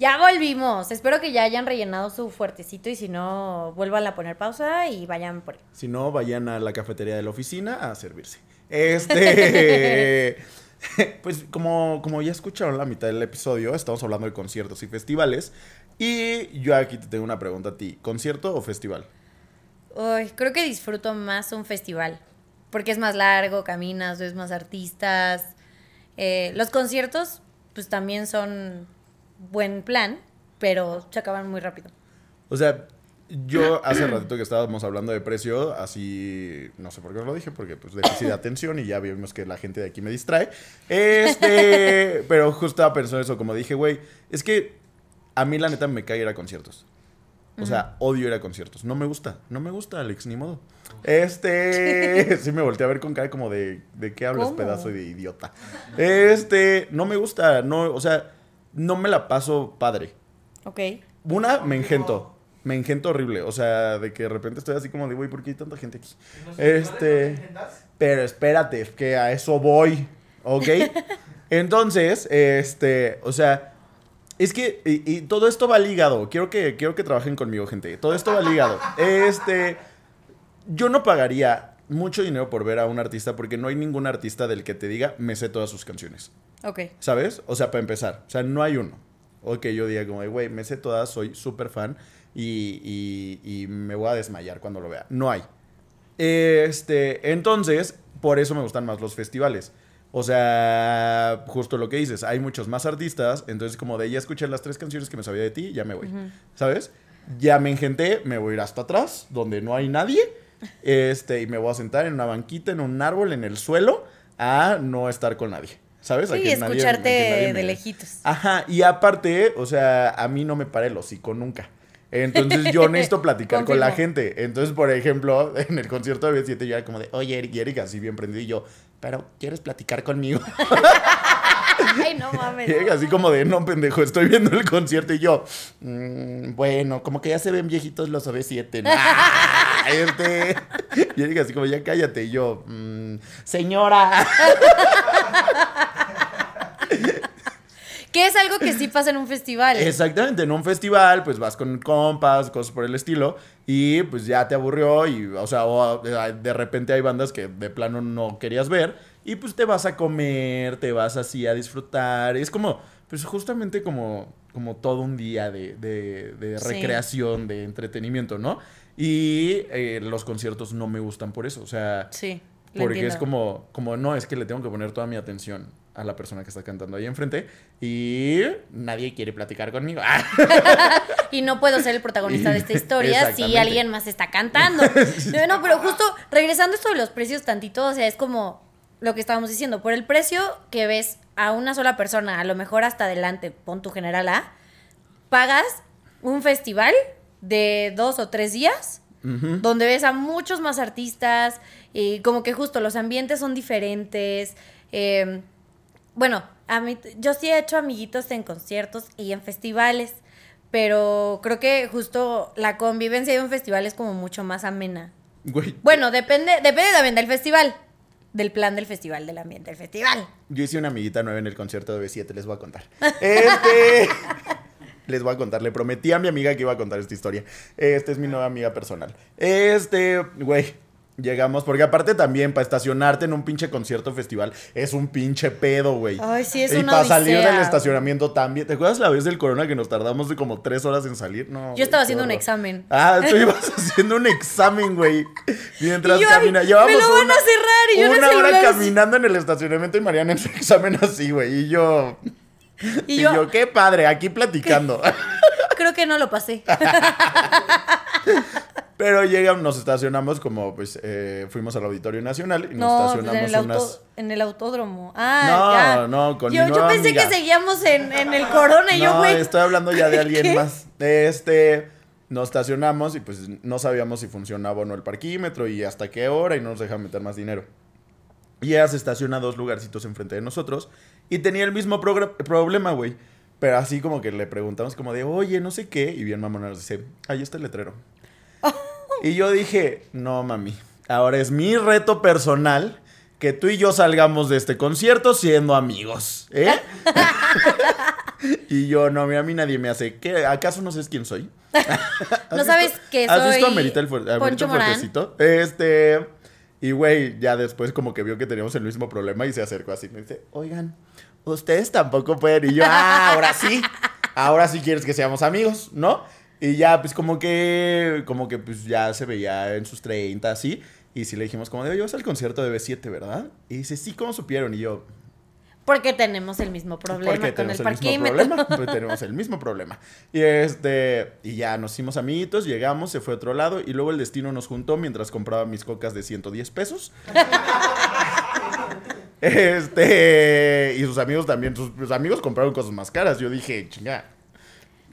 Ya volvimos. Espero que ya hayan rellenado su fuertecito y si no, vuelvan a poner pausa y vayan por. Si no, vayan a la cafetería de la oficina a servirse. Este. pues como, como ya escucharon la mitad del episodio, estamos hablando de conciertos y festivales. Y yo aquí te tengo una pregunta a ti: ¿concierto o festival? Uy, creo que disfruto más un festival. Porque es más largo, caminas, ves más artistas. Eh, los conciertos, pues también son buen plan, pero se acaban muy rápido. O sea, yo hace ratito que estábamos hablando de precio, así, no sé por qué os lo dije, porque pues déficit de atención y ya vimos que la gente de aquí me distrae. Este, pero justo pensando eso, como dije, güey, es que a mí la neta me cae ir a conciertos. O sea, odio ir a conciertos. No me gusta, no me gusta, Alex, ni modo. Este, sí me volteé a ver con cara como de, ¿de qué hablas, ¿Cómo? pedazo de idiota? Este, no me gusta, no, o sea, no me la paso padre. Ok. Una, me engento. Me engento horrible. O sea, de que de repente estoy así como de, güey, ¿por qué hay tanta gente aquí? ¿Y no se- Este- no te engentas? Pero espérate, que a eso voy. ¿Ok? Entonces, este, o sea, es que, y, y todo esto va ligado. Quiero que, quiero que trabajen conmigo, gente. Todo esto va ligado. Este, yo no pagaría mucho dinero por ver a un artista porque no hay ningún artista del que te diga, me sé todas sus canciones. Ok. ¿Sabes? O sea, para empezar. O sea, no hay uno. O que yo diga como, güey, me sé todas, soy súper fan y, y- y me voy a desmayar cuando lo vea. No hay. Este, entonces, por eso me gustan más los festivales. O sea, justo lo que dices, hay muchos más artistas, entonces como de ya escuché las tres canciones que me sabía de ti, ya me voy, ¿sabes? Ya me engenté, me voy a ir hasta atrás, donde no hay nadie, este, y me voy a sentar en una banquita, en un árbol, en el suelo, a no estar con nadie, ¿sabes? A Sí, que nadie- a que escucharte nadie de me- lejitos. Ajá, y aparte, o sea, a mí no me para el hocico nunca. Entonces yo necesito platicar con la gente. Entonces, por ejemplo, en el concierto de B7 yo era como de, oye, Eric, y Eric así bien prendido. Y yo, pero, ¿quieres platicar conmigo? Ay, no mames. Y así como de, no, pendejo, estoy viendo el concierto. Y yo, "Mm, bueno, como que ya se ven viejitos los OV7. ¿no?". Ah, este. Y Eric así como, ya cállate. Y yo, "Mm, señora. Que es algo que sí pasa en un festival. Exactamente, en un festival, pues vas con compas, cosas por el estilo, y pues ya te aburrió, y, o sea, o, eh, de repente hay bandas que de plano no querías ver, y pues te vas a comer, te vas así a disfrutar, es como, pues justamente como, como todo un día de, de- de Sí. recreación, de entretenimiento, ¿no? Y eh, los conciertos no me gustan por eso, o sea, Sí. porque es como, como, no, es que le tengo que poner toda mi atención a la persona que está cantando ahí enfrente y nadie quiere platicar conmigo. Y no puedo ser el protagonista de esta historia si alguien más está cantando. No, pero justo regresando a esto de los precios tantito, o sea, es como lo que estábamos diciendo, por el precio que ves a una sola persona, a lo mejor hasta adelante, pon tu general A, pagas un festival de dos o tres días donde ves a muchos más artistas y como que justo los ambientes son diferentes. eh, bueno, a mí, yo sí he hecho amiguitos en conciertos y en festivales, pero creo que justo la convivencia de un festival es como mucho más amena. Güey, Bueno, depende, depende también del festival, del plan del festival, del ambiente del festival. yo hice una amiguita nueva en el concierto de B7, les voy a contar. Este... Les voy a contar, le prometí a mi amiga que iba a contar esta historia. Esta es mi nueva amiga personal. Este, güey, llegamos, porque aparte también para estacionarte en un pinche concierto festival es un pinche pedo, güey. Ay, sí, es y una para salir del estacionamiento también. ¿Te acuerdas la vez del corona que nos tardamos de como tres horas en salir? No. Yo estaba güey, haciendo un examen. Ah, tú ibas haciendo un examen, güey. Mientras yo, me lo van una, a cerrar y yo una hora caminando en el estacionamiento y Mariana en su examen así, güey. Y yo. Y Y yo, yo, qué padre, aquí platicando. creo que no lo pasé. Pero llegamos, nos estacionamos como, pues, eh, fuimos al Auditorio Nacional y nos No, pues estacionamos en el, auto- unas... en el autódromo. Ah, No, ya. no, con mi yo, yo nueva pensé amiga. que seguíamos en, en el corona y yo, No, güey. estoy hablando ya de alguien ¿Qué? más. Este, nos estacionamos y pues no sabíamos si funcionaba o no el parquímetro y hasta qué hora y no nos dejan meter más dinero. Y ella se estaciona dos lugarcitos enfrente de nosotros y tenía el mismo problema, güey. Pero así como que le preguntamos como de, oye, no sé qué. Y bien mamona nos dice, ahí está el letrero. y yo dije, no mami, ahora es mi reto personal que tú y yo salgamos de este concierto siendo amigos, ¿eh? y yo, no, mira, a mí nadie me hace, ¿qué? ¿Acaso no sabes quién soy? No ¿Has sabes visto- que ¿Has visto a soy Merita el, Poncho Merita el Morán? fuertecito? Este, y güey, ya después como que vio que teníamos el mismo problema y se acercó así, me dice, oigan, ustedes tampoco pueden, y yo, ah, ahora sí, ahora sí quieres que seamos amigos, ¿no? Y ya, pues como que, como que pues ya se veía en sus 30, así, y sí le dijimos como de, oye, vas al concierto de B7, ¿verdad? Y dice, sí, ¿cómo supieron? Y yo, Porque tenemos el mismo problema porque con el tenemos el mismo parquímetro. problema. Pues tenemos el mismo problema. Y este, y ya nos hicimos amiguitos, llegamos, se fue a otro lado y luego el destino nos juntó mientras compraba mis cocas de 110 pesos. Este, y sus amigos también, sus, sus amigos compraron cosas más caras. Yo dije, chinga.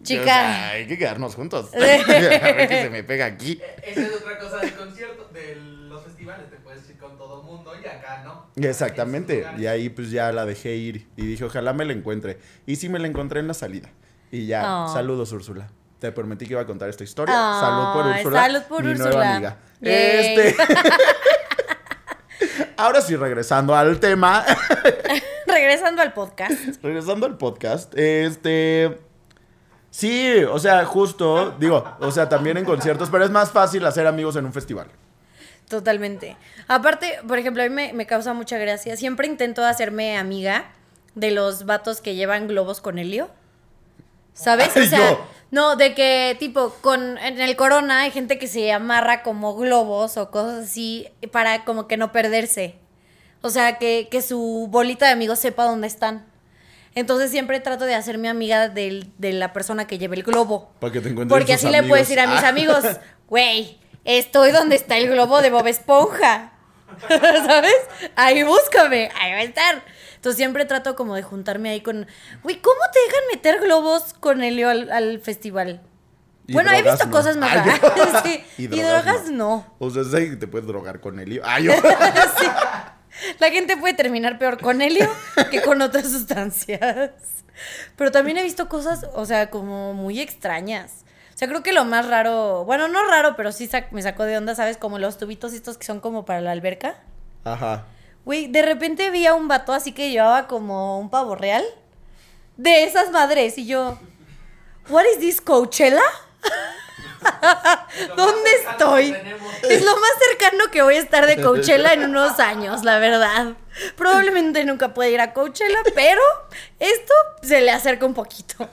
Chica. o sea, hay que quedarnos juntos. a ver qué se me pega aquí. Esa es otra cosa del concierto, de los festivales, te puedes ir con todo mundo y acá no. Exactamente. Y ahí pues ya la dejé ir. Y dije, ojalá me la encuentre. Y sí me la encontré en la salida. Y ya, Oh. saludos Úrsula. Te prometí que iba a contar esta historia. Ay, salud por Úrsula. salud por mi Úrsula. nueva amiga. Yay. Este. Ahora sí, regresando al tema. Regresando al podcast. regresando al podcast. Este. Sí, o sea, justo, digo, o sea, también en conciertos, pero es más fácil hacer amigos en un festival. Totalmente. Aparte, por ejemplo, a mí me, me causa mucha gracia. Siempre intento hacerme amiga de los vatos que llevan globos con helio. ¿Sabes? Ay, O sea, yo. No, de que, tipo, con en el corona hay gente que se amarra como globos o cosas así para como que no perderse. O sea, que, que su bolita de amigos sepa dónde están. Entonces siempre trato de hacerme amiga del- de la persona que lleve el globo. Para que te encuentres Porque así le puedes decir a mis Ah. amigos, güey, estoy donde está el globo de Bob Esponja. ¿Sabes? Ahí búscame, ahí va a estar. Entonces siempre trato como de juntarme ahí con, güey, ¿cómo te dejan meter globos con Helio al, al festival? Y bueno, he visto no. cosas más Ay, raras. sí. y Y drogas no. O sea, ¿sabes que te puedes drogar con helio? Ay, yo. Sí. La gente puede terminar peor con helio que con otras sustancias. Pero también he visto cosas, o sea, como muy extrañas. O sea, creo que lo más raro, bueno, no raro, pero sí sac- me sacó de onda, ¿sabes? Como los tubitos estos que son como para la alberca. Ajá. Güey, de repente vi a un vato así que llevaba como un pavo real. De esas madres. Y yo, ¿What is this, Coachella? ¿Dónde estoy? Es lo más cercano que voy a estar de Coachella en unos años, la verdad. Probablemente nunca pueda ir a Coachella, pero esto se le acerca un poquito.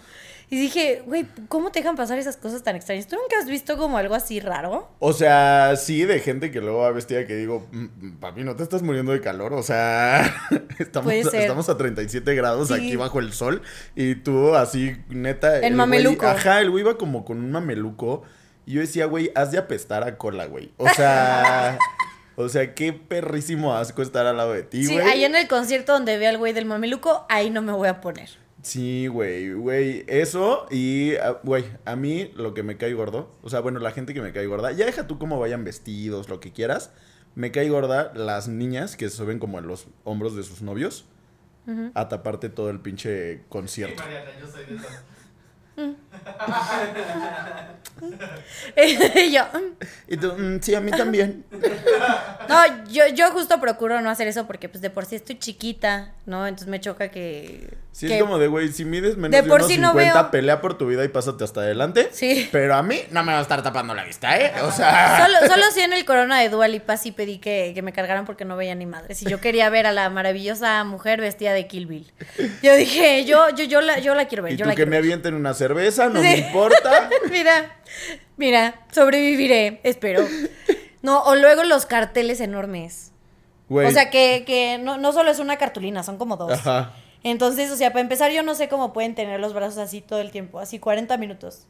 Y dije, güey, ¿cómo te dejan pasar esas cosas tan extrañas? ¿Tú nunca has visto como algo así raro? O sea, sí, de gente que luego va vestida que digo, "Mm, papi, no te estás muriendo de calor. O sea, estamos, estamos a 37 grados Sí. aquí bajo el sol. Y tú así, neta. El güey- mameluco. ajá, el güey iba como con un mameluco. Y yo decía, güey, has de apestar a cola, güey. O sea, o sea, qué perrísimo asco estar al lado de ti, Sí, güey. ahí en el concierto donde ve al güey del mameluco, ahí no me voy a poner. Sí, güey, güey, eso y, ah, güey, a mí lo que me cae gordo, o sea, bueno, la gente que me cae gorda, ya deja tú cómo vayan vestidos, lo que quieras, me cae gorda las niñas que se suben como en los hombros de sus novios a taparte todo el pinche Sí, concierto. Mariana, yo soy de esas. Y yo, Y tú, "Mm, sí, a mí también. no, yo, yo justo procuro no hacer eso porque pues de por sí estoy chiquita, ¿no? Entonces me choca que... Sí, que- es como de, güey, si mides menos De de, por unos sí no 50, veo. pelea por tu vida y pásate hasta adelante. Sí. Pero a mí no me va a estar tapando la vista, ¿eh? O sea... Solo, solo sí en el corona de Dua Lipa sí pedí que, que me cargaran porque no veía ni madres. Y yo quería ver a la maravillosa mujer vestida de Kill Bill. Yo dije, yo, yo, yo, la, yo la quiero ver. Y yo tú la que me avienten una cerveza, no Sí. me importa. mira, mira, sobreviviré, espero. No, o luego los carteles enormes. Güey. O sea, que, que no, no solo es una cartulina, son como dos. Ajá. Entonces, o sea, para empezar, yo no sé cómo pueden tener los brazos así todo el tiempo, así 40 minutos.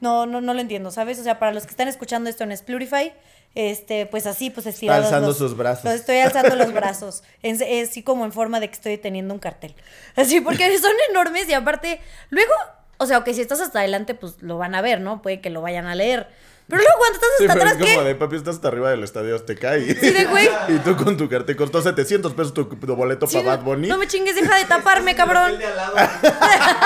No, no, no lo entiendo, ¿sabes? O sea, para los que están escuchando esto en Splurify, este, pues así, pues estirados. alzando los- sus brazos. los estoy alzando los brazos. En- así como en forma de que estoy teniendo un cartel. Así, porque son enormes y aparte, luego, o sea, que si estás hasta adelante, pues lo van a ver, ¿no? Puede que lo vayan a leer. Pero luego cuando estás Sí, hasta pero atrás, es como ¿qué? de papi, estás hasta arriba del estadio Azteca y, Sí, de güey. y tú con tu cartel costó 700 pesos tu, tu boleto Sí, para Bad Bunny. no me chingues, deja de taparme, cabrón. de al lado.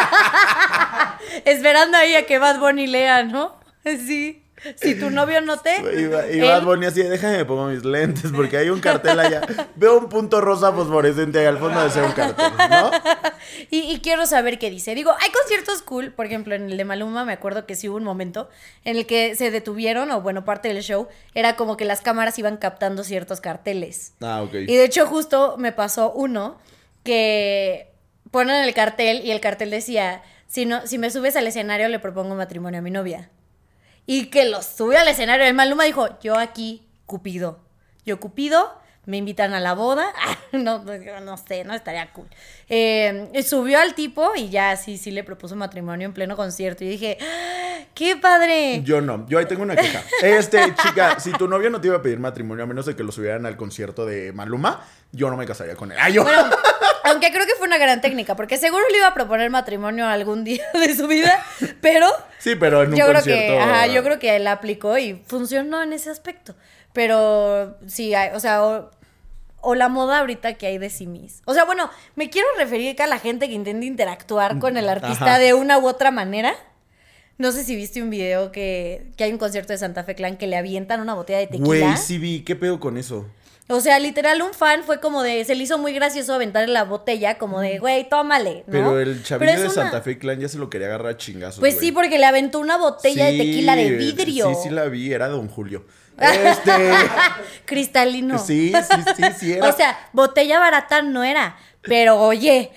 Esperando ahí a que Bad Bunny lea, ¿no? Sí. Si tu novio no te. Y, y Bad Bunny así, déjame me pongo mis lentes porque hay un cartel allá. Veo un punto rosa fosforescente ahí al fondo de ese un cartel, ¿no? Y, y quiero saber qué dice. Digo, hay conciertos cool, por ejemplo, en el de Maluma me acuerdo que sí hubo un momento en el que se detuvieron, o bueno, parte del show, era como que las cámaras iban captando ciertos carteles. Ah, ok. Y de hecho justo me pasó uno que ponen el cartel y el cartel decía, si, no, si me subes al escenario le propongo matrimonio a mi novia. Y que lo sube al escenario. El Maluma dijo, yo aquí, Cupido. Yo Cupido, me invitan a la boda. no, no, no sé, no estaría cool. Eh, subió al tipo y ya sí, sí le propuso matrimonio en pleno concierto. Y dije, ¡Ah, ¡qué padre! Yo no, yo ahí tengo una queja. Este, chica, si tu novio no te iba a pedir matrimonio a menos de que lo subieran al concierto de Maluma, yo no me casaría con él. Ah, yo. Bueno, aunque creo que fue una gran técnica, porque seguro le iba a proponer matrimonio algún día de su vida, pero sí, pero en un yo creo concierto. que, ajá, yo creo que él aplicó y funcionó en ese aspecto. Pero sí, hay- o sea, o, o la moda ahorita que hay de simis. O sea, bueno, me quiero referir que a la gente que intenta interactuar con el artista Ajá. de una u otra manera. No sé si viste un video que, que hay un concierto de Santa Fe Clan que le avientan una botella de tequila. Güey, sí vi, ¿qué pedo con eso? O sea, literal, un fan fue como de. Se le hizo muy gracioso aventarle la botella, como de, güey, tómale. ¿no? Pero el chavillo de una- Santa Fe Clan ya se lo quería agarrar a chingazos. Pues sí, porque le aventó una botella de tequila de vidrio. Sí, sí la vi, era Don Julio. Este. Cristalino. sí, sí, sí, sí era. O sea, botella barata no era. Pero oye,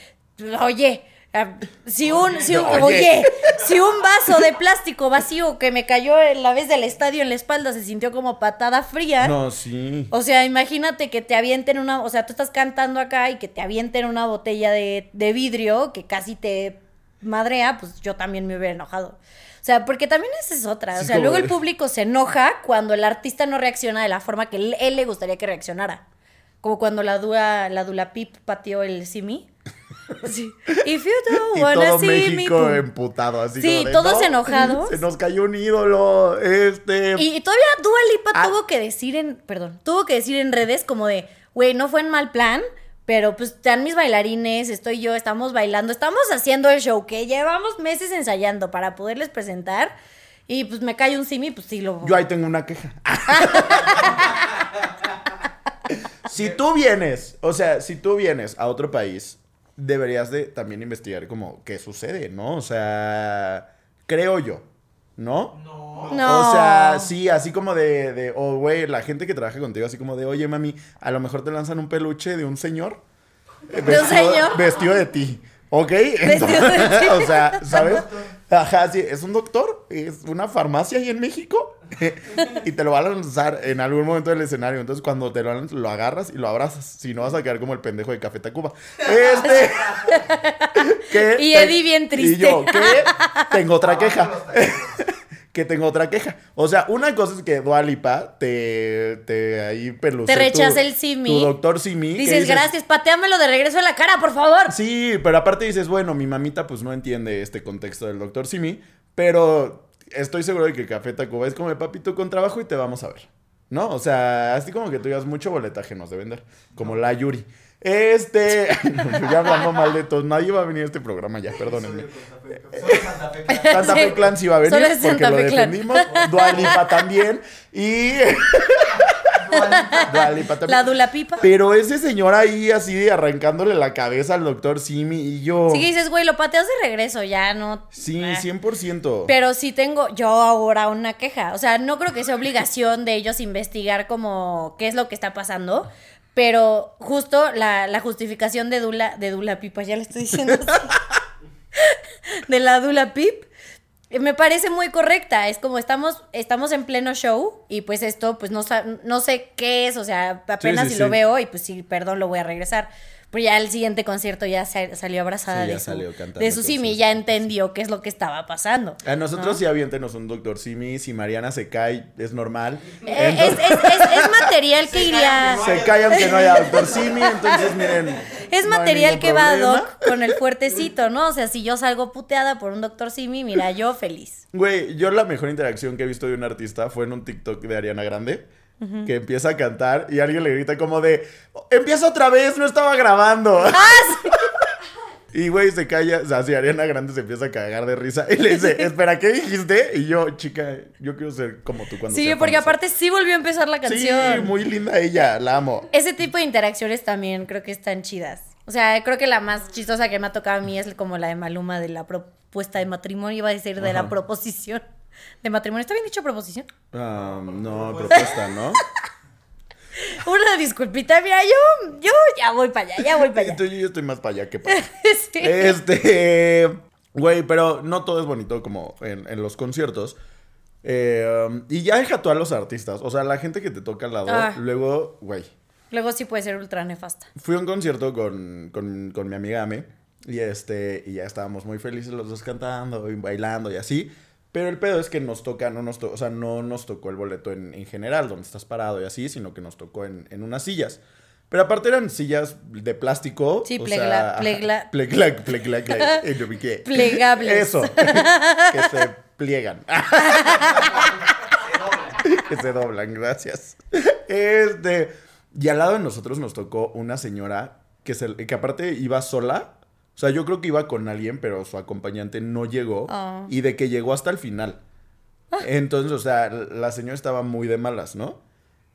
oye, Ah, Si un, si un- Oye. oye, si un vaso de plástico vacío que me cayó en la vez del estadio en la espalda se sintió como patada fría. No, sí. O sea, imagínate que te avienten una, o sea, tú estás cantando acá y que te avienten una botella de, de vidrio que casi te madrea, pues yo también me hubiera enojado. O sea, porque también esa es otra. O sea, luego el público se enoja cuando el artista no reacciona de la forma que él, él le gustaría que reaccionara. Como cuando la Dula, la Dula Pip pateó el simi. Sí. If you don't Y wanna todo see México emputado, así Sí, como de, todos "No, enojados". Se nos cayó un ídolo, este... Y, y todavía Dua Lipa Ah. tuvo que decir en, perdón, tuvo que decir en redes como de, güey, no fue en mal plan, pero pues están mis bailarines, estoy yo, estamos bailando, estamos haciendo el show que llevamos meses ensayando para poderles presentar. Y pues me cae un simi, pues sí lo... Yo ahí tengo una queja. si tú vienes, o sea, si tú vienes a otro país, deberías de también investigar como qué sucede, ¿no? O sea, creo yo, ¿no? No. No. O sea, sí, así como de, de oh, güey, la gente que trabaja contigo, así como de, oye, mami, a lo mejor te lanzan un peluche de un señor. eh, ¿De un señor? Vestido de ti. ¿Ok? Ti. o sea, ¿sabes? Ajá, sí, es un doctor, es una farmacia ahí en México y te lo van a lanzar en algún momento del escenario. Entonces, cuando te lo lanzan, lo agarras y lo abrazas. Si no, vas a quedar como el pendejo de Café Tacuba. Este. que Y Eddie bien triste. Y yo, que tengo otra queja. Que tengo otra queja. O sea, una cosa es que Dualipa te, te ahí peluce Te rechaza el simi. Tu doctor Simi. Dices, gracias, pateámelo de regreso en la cara, por favor. Sí, pero aparte dices, bueno, mi mamita pues no entiende este contexto del doctor Simi, pero estoy seguro de que Café Tacuba es como de papito con trabajo y te vamos a ver. ¿No? O sea, así como que tú digas mucho boletaje nos de vender. Como la Yuri. Este. ya hablando mal de todos. Nadie va a venir a este programa ya, perdónenme. Solo Santa Fe. Clan. Santa Fe Sí. Clan sí va a venir Solo es porque Santa lo Fe Clan. defendimos. Dualipa también. Y. Dualipa también. La Dula Pipa. Pero ese señor ahí así arrancándole la cabeza al doctor Simi y yo. Sí que dices, güey, lo pateas de regreso, ya no. Sí, Ah. 100%. Pero sí tengo yo ahora una queja. O sea, no creo que sea obligación de ellos investigar como qué es lo que está pasando. Pero justo la, la justificación de Dula, de Dula Pipa, ya le estoy diciendo así. de la Dula Pip, me parece muy correcta. Es como estamos, estamos en pleno show y pues esto, pues no, no sé qué es, o sea, apenas sí, si lo veo y pues sí, perdón, lo voy a regresar. Pero ya el siguiente concierto ya sa- salió abrazada Sí, ya de su, salió de su simi, sus- ya entendió qué es lo que estaba pasando. A nosotros ¿no? sí aviéntenos un doctor Simi. Si Mariana se cae, es normal. Eh, es, Entonces- es- es- es material que Se iría. cae, se cae aunque no haya doctor Simi. Entonces, miren. Es no material que va problema. Doc con el fuertecito, ¿no? O sea, si yo salgo puteada por un doctor Simi, mira, yo feliz. Güey, yo la mejor interacción que he visto de un artista fue en un TikTok de Ariana Grande. Que empieza a cantar y alguien le grita como de Empieza otra vez, no estaba grabando. Ah, Y güey se calla, o sea, si Ariana Grande se empieza a cagar de risa y le dice, espera, ¿qué dijiste? Y yo, chica, yo quiero ser como tú cuando Sí, sea porque famosa". aparte sí volvió a empezar la canción. Sí, muy linda ella, la amo. Ese tipo de interacciones también creo que están chidas. O sea, creo que la más chistosa que me ha tocado a mí es como la de Maluma de la propuesta de matrimonio, iba a decir de la proposición de matrimonio. ¿Está bien dicho proposición? Ah, no, propuesta, ¿no? Una disculpita, mira, yo, yo ya voy para allá, ya voy para allá. Entonces yo estoy más para allá que para allá. Sí. Este, güey, pero no todo es bonito como en, en los conciertos. Eh, um, y ya deja tú a los artistas, o sea, la gente que te toca al lado, Ah. luego, güey. Luego sí puede ser ultra nefasta. Fui a un concierto con, con, con mi amiga Ame y este, y ya estábamos muy felices los dos cantando y bailando y así. Pero el pedo es que nos toca, no nos to- o sea, no nos tocó el boleto en, en general, donde estás parado y así, sino que nos tocó en, en unas sillas. Pero aparte eran sillas de plástico. Sí, plegla- plegla- plegla- plegla- plegla- Plegables. Eso. que se pliegan. que se doblan, gracias. Este. Y al lado de nosotros nos tocó una señora que, se, que aparte iba sola. O sea, yo creo que iba con alguien, pero su acompañante no llegó. Oh. Y de que llegó hasta el final. Entonces, o sea, la señora estaba muy de malas, ¿no?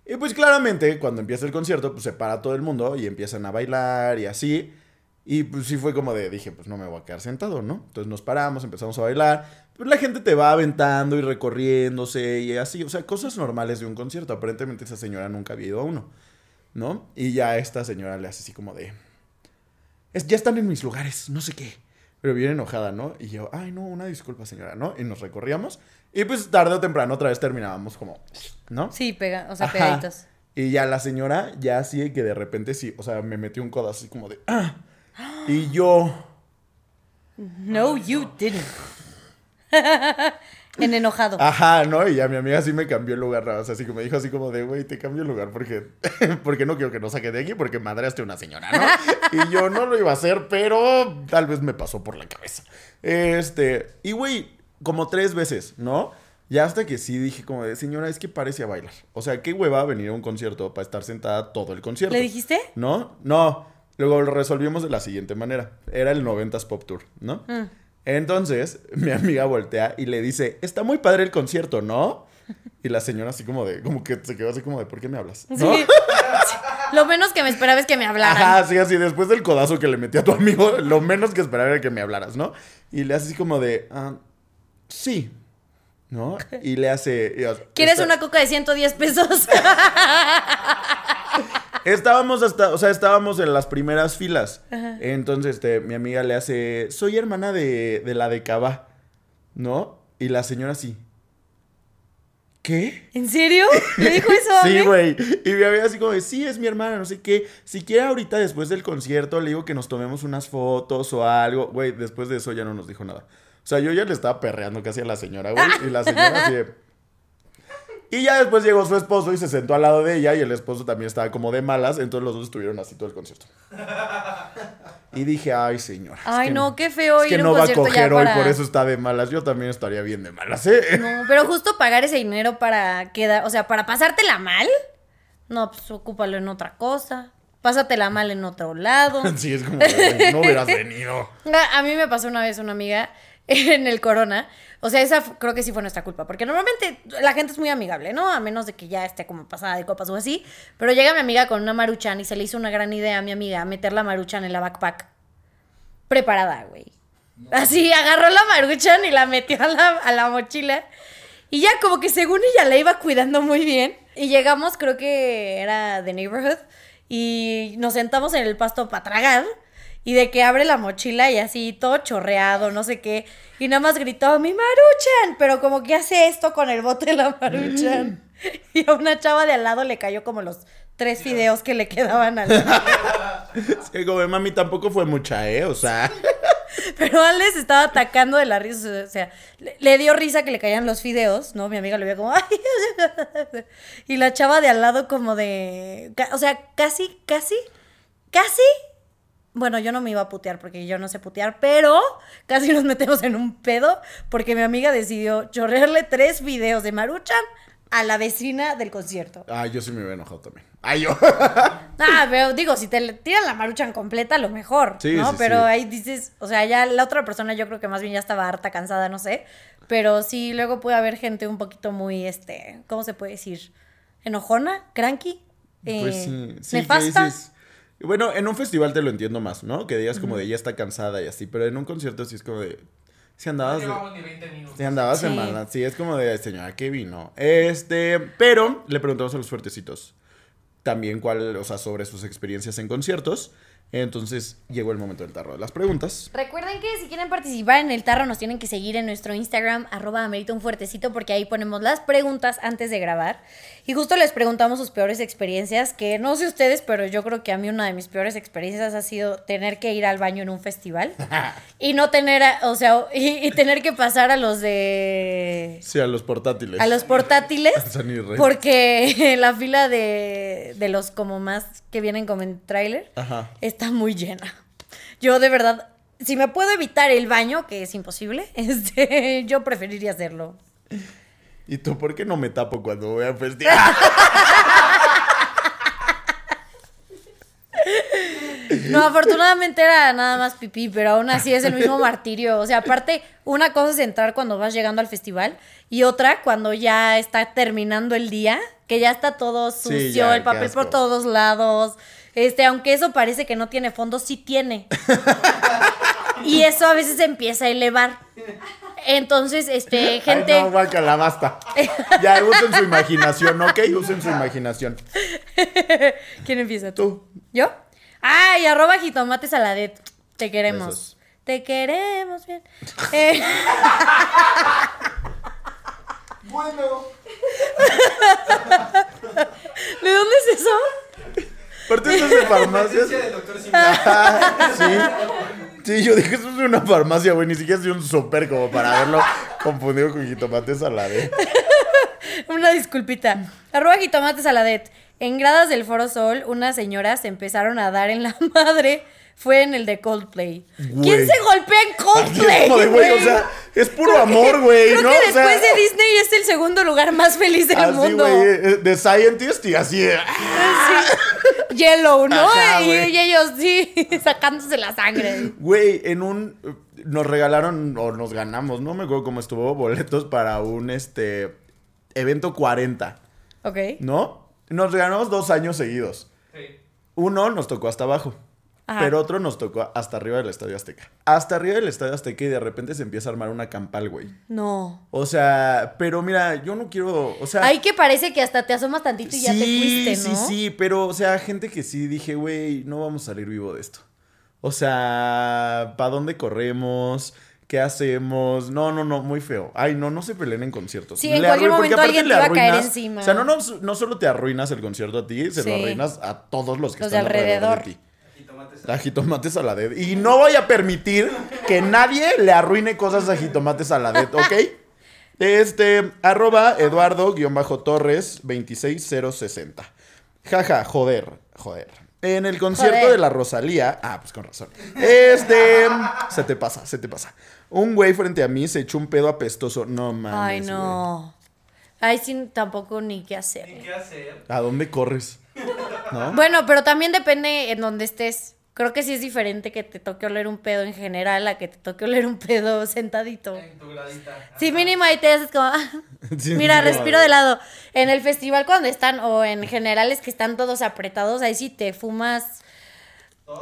Y pues claramente, cuando empieza el concierto, pues se para todo el mundo y empiezan a bailar y así. Y pues sí fue como de, dije, pues no me voy a quedar sentado, ¿no? Entonces nos paramos, empezamos a bailar. Pues la gente te va aventando y recorriéndose y así. O sea, cosas normales de un concierto. Aparentemente esa señora nunca había ido a uno, ¿no? Y ya esta señora le hace así como de, es, ya están en mis lugares, no sé qué. pero bien enojada, ¿no? Y yo, ay, no, una disculpa, señora, ¿no? Y nos recorríamos. Y pues tarde o temprano otra vez terminábamos como, ¿no? Sí, pega, o sea, Ajá. pegaditos. Y ya la señora, ya así que de repente sí, o sea, me metió un codazo así como de, ¡ah! Y yo, No, you didn't. en enojado. ajá, ¿no? Y ya mi amiga sí me cambió el lugar, o sea, así que me dijo así como de, güey, te cambio el lugar porque, porque no quiero que nos saque de aquí porque madreaste a una señora, ¿no? Y yo no lo iba a hacer, pero tal vez me pasó por la cabeza. Este, y güey, como tres veces, ¿no? Ya hasta que sí dije como de, señora, es que parece a bailar. O sea, qué hueva venir a un concierto para estar sentada todo el concierto. ¿Le dijiste? ¿No? No. Luego lo resolvimos de la siguiente manera. Era el 90s Pop Tour, ¿no? Mm. Entonces, mi amiga voltea y le dice, está muy padre el concierto, ¿no? Y la señora así como de, como que se quedó así como de, ¿por qué me hablas? ¿No? Sí. Lo menos que me esperaba es que me hablaran. Ajá, sí, así, después del codazo que le metí a tu amigo, lo menos que esperaba era que me hablaras, ¿no? Y le hace así como de, ah, sí, ¿no? Y le hace... y, ¿Quieres está- una coca de 110 pesos? Estábamos hasta, o sea, estábamos en las primeras filas. Entonces, este, mi amiga le hace, soy hermana de, de la de Cava, ¿no? Y la señora sí. ¿Qué? ¿En serio? ¿Le dijo eso Sí, güey. Y mi amiga así como de, sí, es mi hermana, no sé qué. Si quiere ahorita después del concierto, le digo que nos tomemos unas fotos o algo. Güey, después de eso ya no nos dijo nada. O sea, yo ya le estaba perreando casi a la señora, güey. Y la señora así de... Y ya después llegó su esposo y se sentó al lado de ella y el esposo también estaba como de malas, entonces los dos estuvieron así todo el concierto. Y dije, ay, señora. es Ay, que no, qué feo Es que ir a no un va a coger hoy, para... por eso está de malas. Yo también estaría bien de malas, ¿eh? No, pero justo pagar ese dinero para quedar, o sea, para pasártela mal, no, pues ocúpalo en otra cosa. Pásatela mal en otro lado. Sí, es como, güey, no hubieras venido. A a mí me pasó una vez una amiga en el Corona. O sea, esa creo que sí fue nuestra culpa. Porque normalmente la gente es muy amigable, ¿no? A menos de que ya esté como pasada de copas o así. Pero llega mi amiga con una maruchan y se le hizo una gran idea a mi amiga meter la maruchan en la backpack. Preparada, güey. Así, agarró la maruchan y la metió a la, a la mochila. Y ya como que según ella la iba cuidando muy bien. Y llegamos, creo que era de Neighborhood. Y nos sentamos en el pasto para tragar. Y de que abre la mochila y así todo chorreado, no sé qué. Y nada más gritó, mi maruchan. Pero como que hace esto con el bote de la maruchan. Y a una chava de al lado le cayó como los tres fideos que le quedaban al Sí, como de mami tampoco fue mucha, ¿eh? O sea, Pero Alex estaba atacando de la risa. O sea, le, le dio risa que le caían los fideos, ¿no? Mi amiga le veía como. "Ay". Y la chava de al lado, como de. O sea, casi, casi, casi. Bueno, yo no me iba a putear porque yo no sé putear, pero casi nos metemos en un pedo porque mi amiga decidió chorrearle tres videos de Maruchan a la vecina del concierto. ay, yo sí me hubiera enojado también. Ay, yo. Ah, pero digo, si te tiran la maruchan completa, lo mejor, Sí, ¿no? sí, pero sí. ahí dices, o sea, ya la otra persona yo creo que más bien ya estaba harta, cansada, no sé. Pero sí, luego puede haber gente un poquito muy, este, ¿cómo se puede decir? ¿Enojona? ¿Cranky? Eh, Pues sí, que ¿Nefasta? dices- Bueno, en un festival te lo entiendo más, ¿no? Que digas como de ella está cansada y así, pero en un concierto sí es como de... Si No andabas... llevamos ni 20 minutos. Si andabas Sí. en mala, sí, es como de señora que vino. Este, pero le preguntamos a los fuertecitos también cuál, o sea, sobre sus experiencias en conciertos. Entonces llegó el momento del tarro de las preguntas. Recuerden que si quieren participar en el tarro nos tienen que seguir en nuestro Instagram, arroba amerita un fuertecito, porque ahí ponemos las preguntas antes de grabar. Y justo les preguntamos sus peores experiencias, que no sé ustedes, pero yo creo que a mí una de mis peores experiencias ha sido tener que ir al baño en un festival y no tener, a- o sea, y, y tener que pasar a los de... Sí, a los portátiles. A los portátiles. Porque la fila de, de los como más que vienen como en tráiler Ajá. Está muy llena. Yo de verdad, si me puedo evitar el baño, que es imposible, este, yo preferiría hacerlo. ¿Y tú por qué no me tapo cuando voy a festival? No, afortunadamente era nada más pipí, pero aún así es el mismo martirio. O sea, aparte, una cosa es entrar cuando vas llegando al festival y otra cuando ya está terminando el día, que ya está todo Sí, sucio, ya, el papel por todos lados. Este, aunque eso parece que no tiene fondo, sí tiene. y eso a veces empieza a elevar. Entonces, este, gente. Ay, no, guácala, basta. Ya, usen su imaginación, ¿ok? Usen su imaginación. ¿Quién empieza? Tú. ¿Yo? ¡Ay! Arroba jitomate saladet. Te queremos. Besos. te queremos bien. Eh, Bueno. ¿De dónde es eso? Aparte esto es de farmacias. Sí. Sí, yo dije, eso es una farmacia, güey. Ni siquiera es de un súper como para haberlo confundido con jitomates a la vez. Una disculpita. Arroba jitomate saladet. En gradas del Foro Sol, unas señoras se empezaron a dar en la madre. Fue en el de Coldplay. Güey. ¿Quién se golpea en Coldplay? es como de, güey, o sea, es puro amor, güey, Creo ¿no? que O sea, después de Disney es el segundo lugar más feliz del así, mundo. güey, eh, de Scientist y así. de, Sí. Yellow, ¿no? Ajá, y, y ellos sí, sacándose la sangre. Güey, en un. Nos regalaron o nos ganamos, no me acuerdo cómo estuvo, boletos para un este. Evento 40, Ok. ¿no? Nos regalamos dos años seguidos. Sí. Uno nos tocó hasta abajo. Ajá. Pero otro nos tocó hasta arriba del Estadio Azteca. Hasta arriba del Estadio Azteca y de repente se empieza a armar una campal, güey. No. O sea, pero mira, yo no quiero. O sea. Ahí que parece que hasta te asomas tantito y ya te fuiste, ¿no? Sí, sí, pero, o sea, gente que sí dije, güey, no vamos a salir vivo de esto. O sea, ¿para dónde corremos? ¿Qué hacemos? No, no, no, muy feo. Ay, no, no se peleen en conciertos. Sí, en Le cualquier momento alguien le te iba a caer encima. O sea, no, no, no solo te arruinas el concierto a ti, se Sí. lo arruinas a todos los que Los están alrededor. alrededor. de ti. Jitomates. A jitomates a la dead. Y no voy a permitir que nadie le arruine cosas a jitomates a la dead, ¿ok? Este, arroba Eduardo-Torres 26060. Jaja, joder, joder. En el concierto Joder. de la Rosalía. Ah, pues con razón. Este. Se te pasa, se te pasa. Un güey frente a mí se echó un pedo apestoso. No mames. Ay, güey. no. Ay, sí, tampoco ni qué hacer. ¿Y qué hacer? ¿A dónde corres? ¿No? Bueno, pero también depende en donde estés. Creo que sí es diferente que te toque oler un pedo en general a que te toque oler un pedo sentadito. En tu gradita. Sí, mínimo ahí te haces como, ah, Sí, mira, respiro de lado. En el festival cuando están, o en generales que están todos apretados, ahí sí te fumas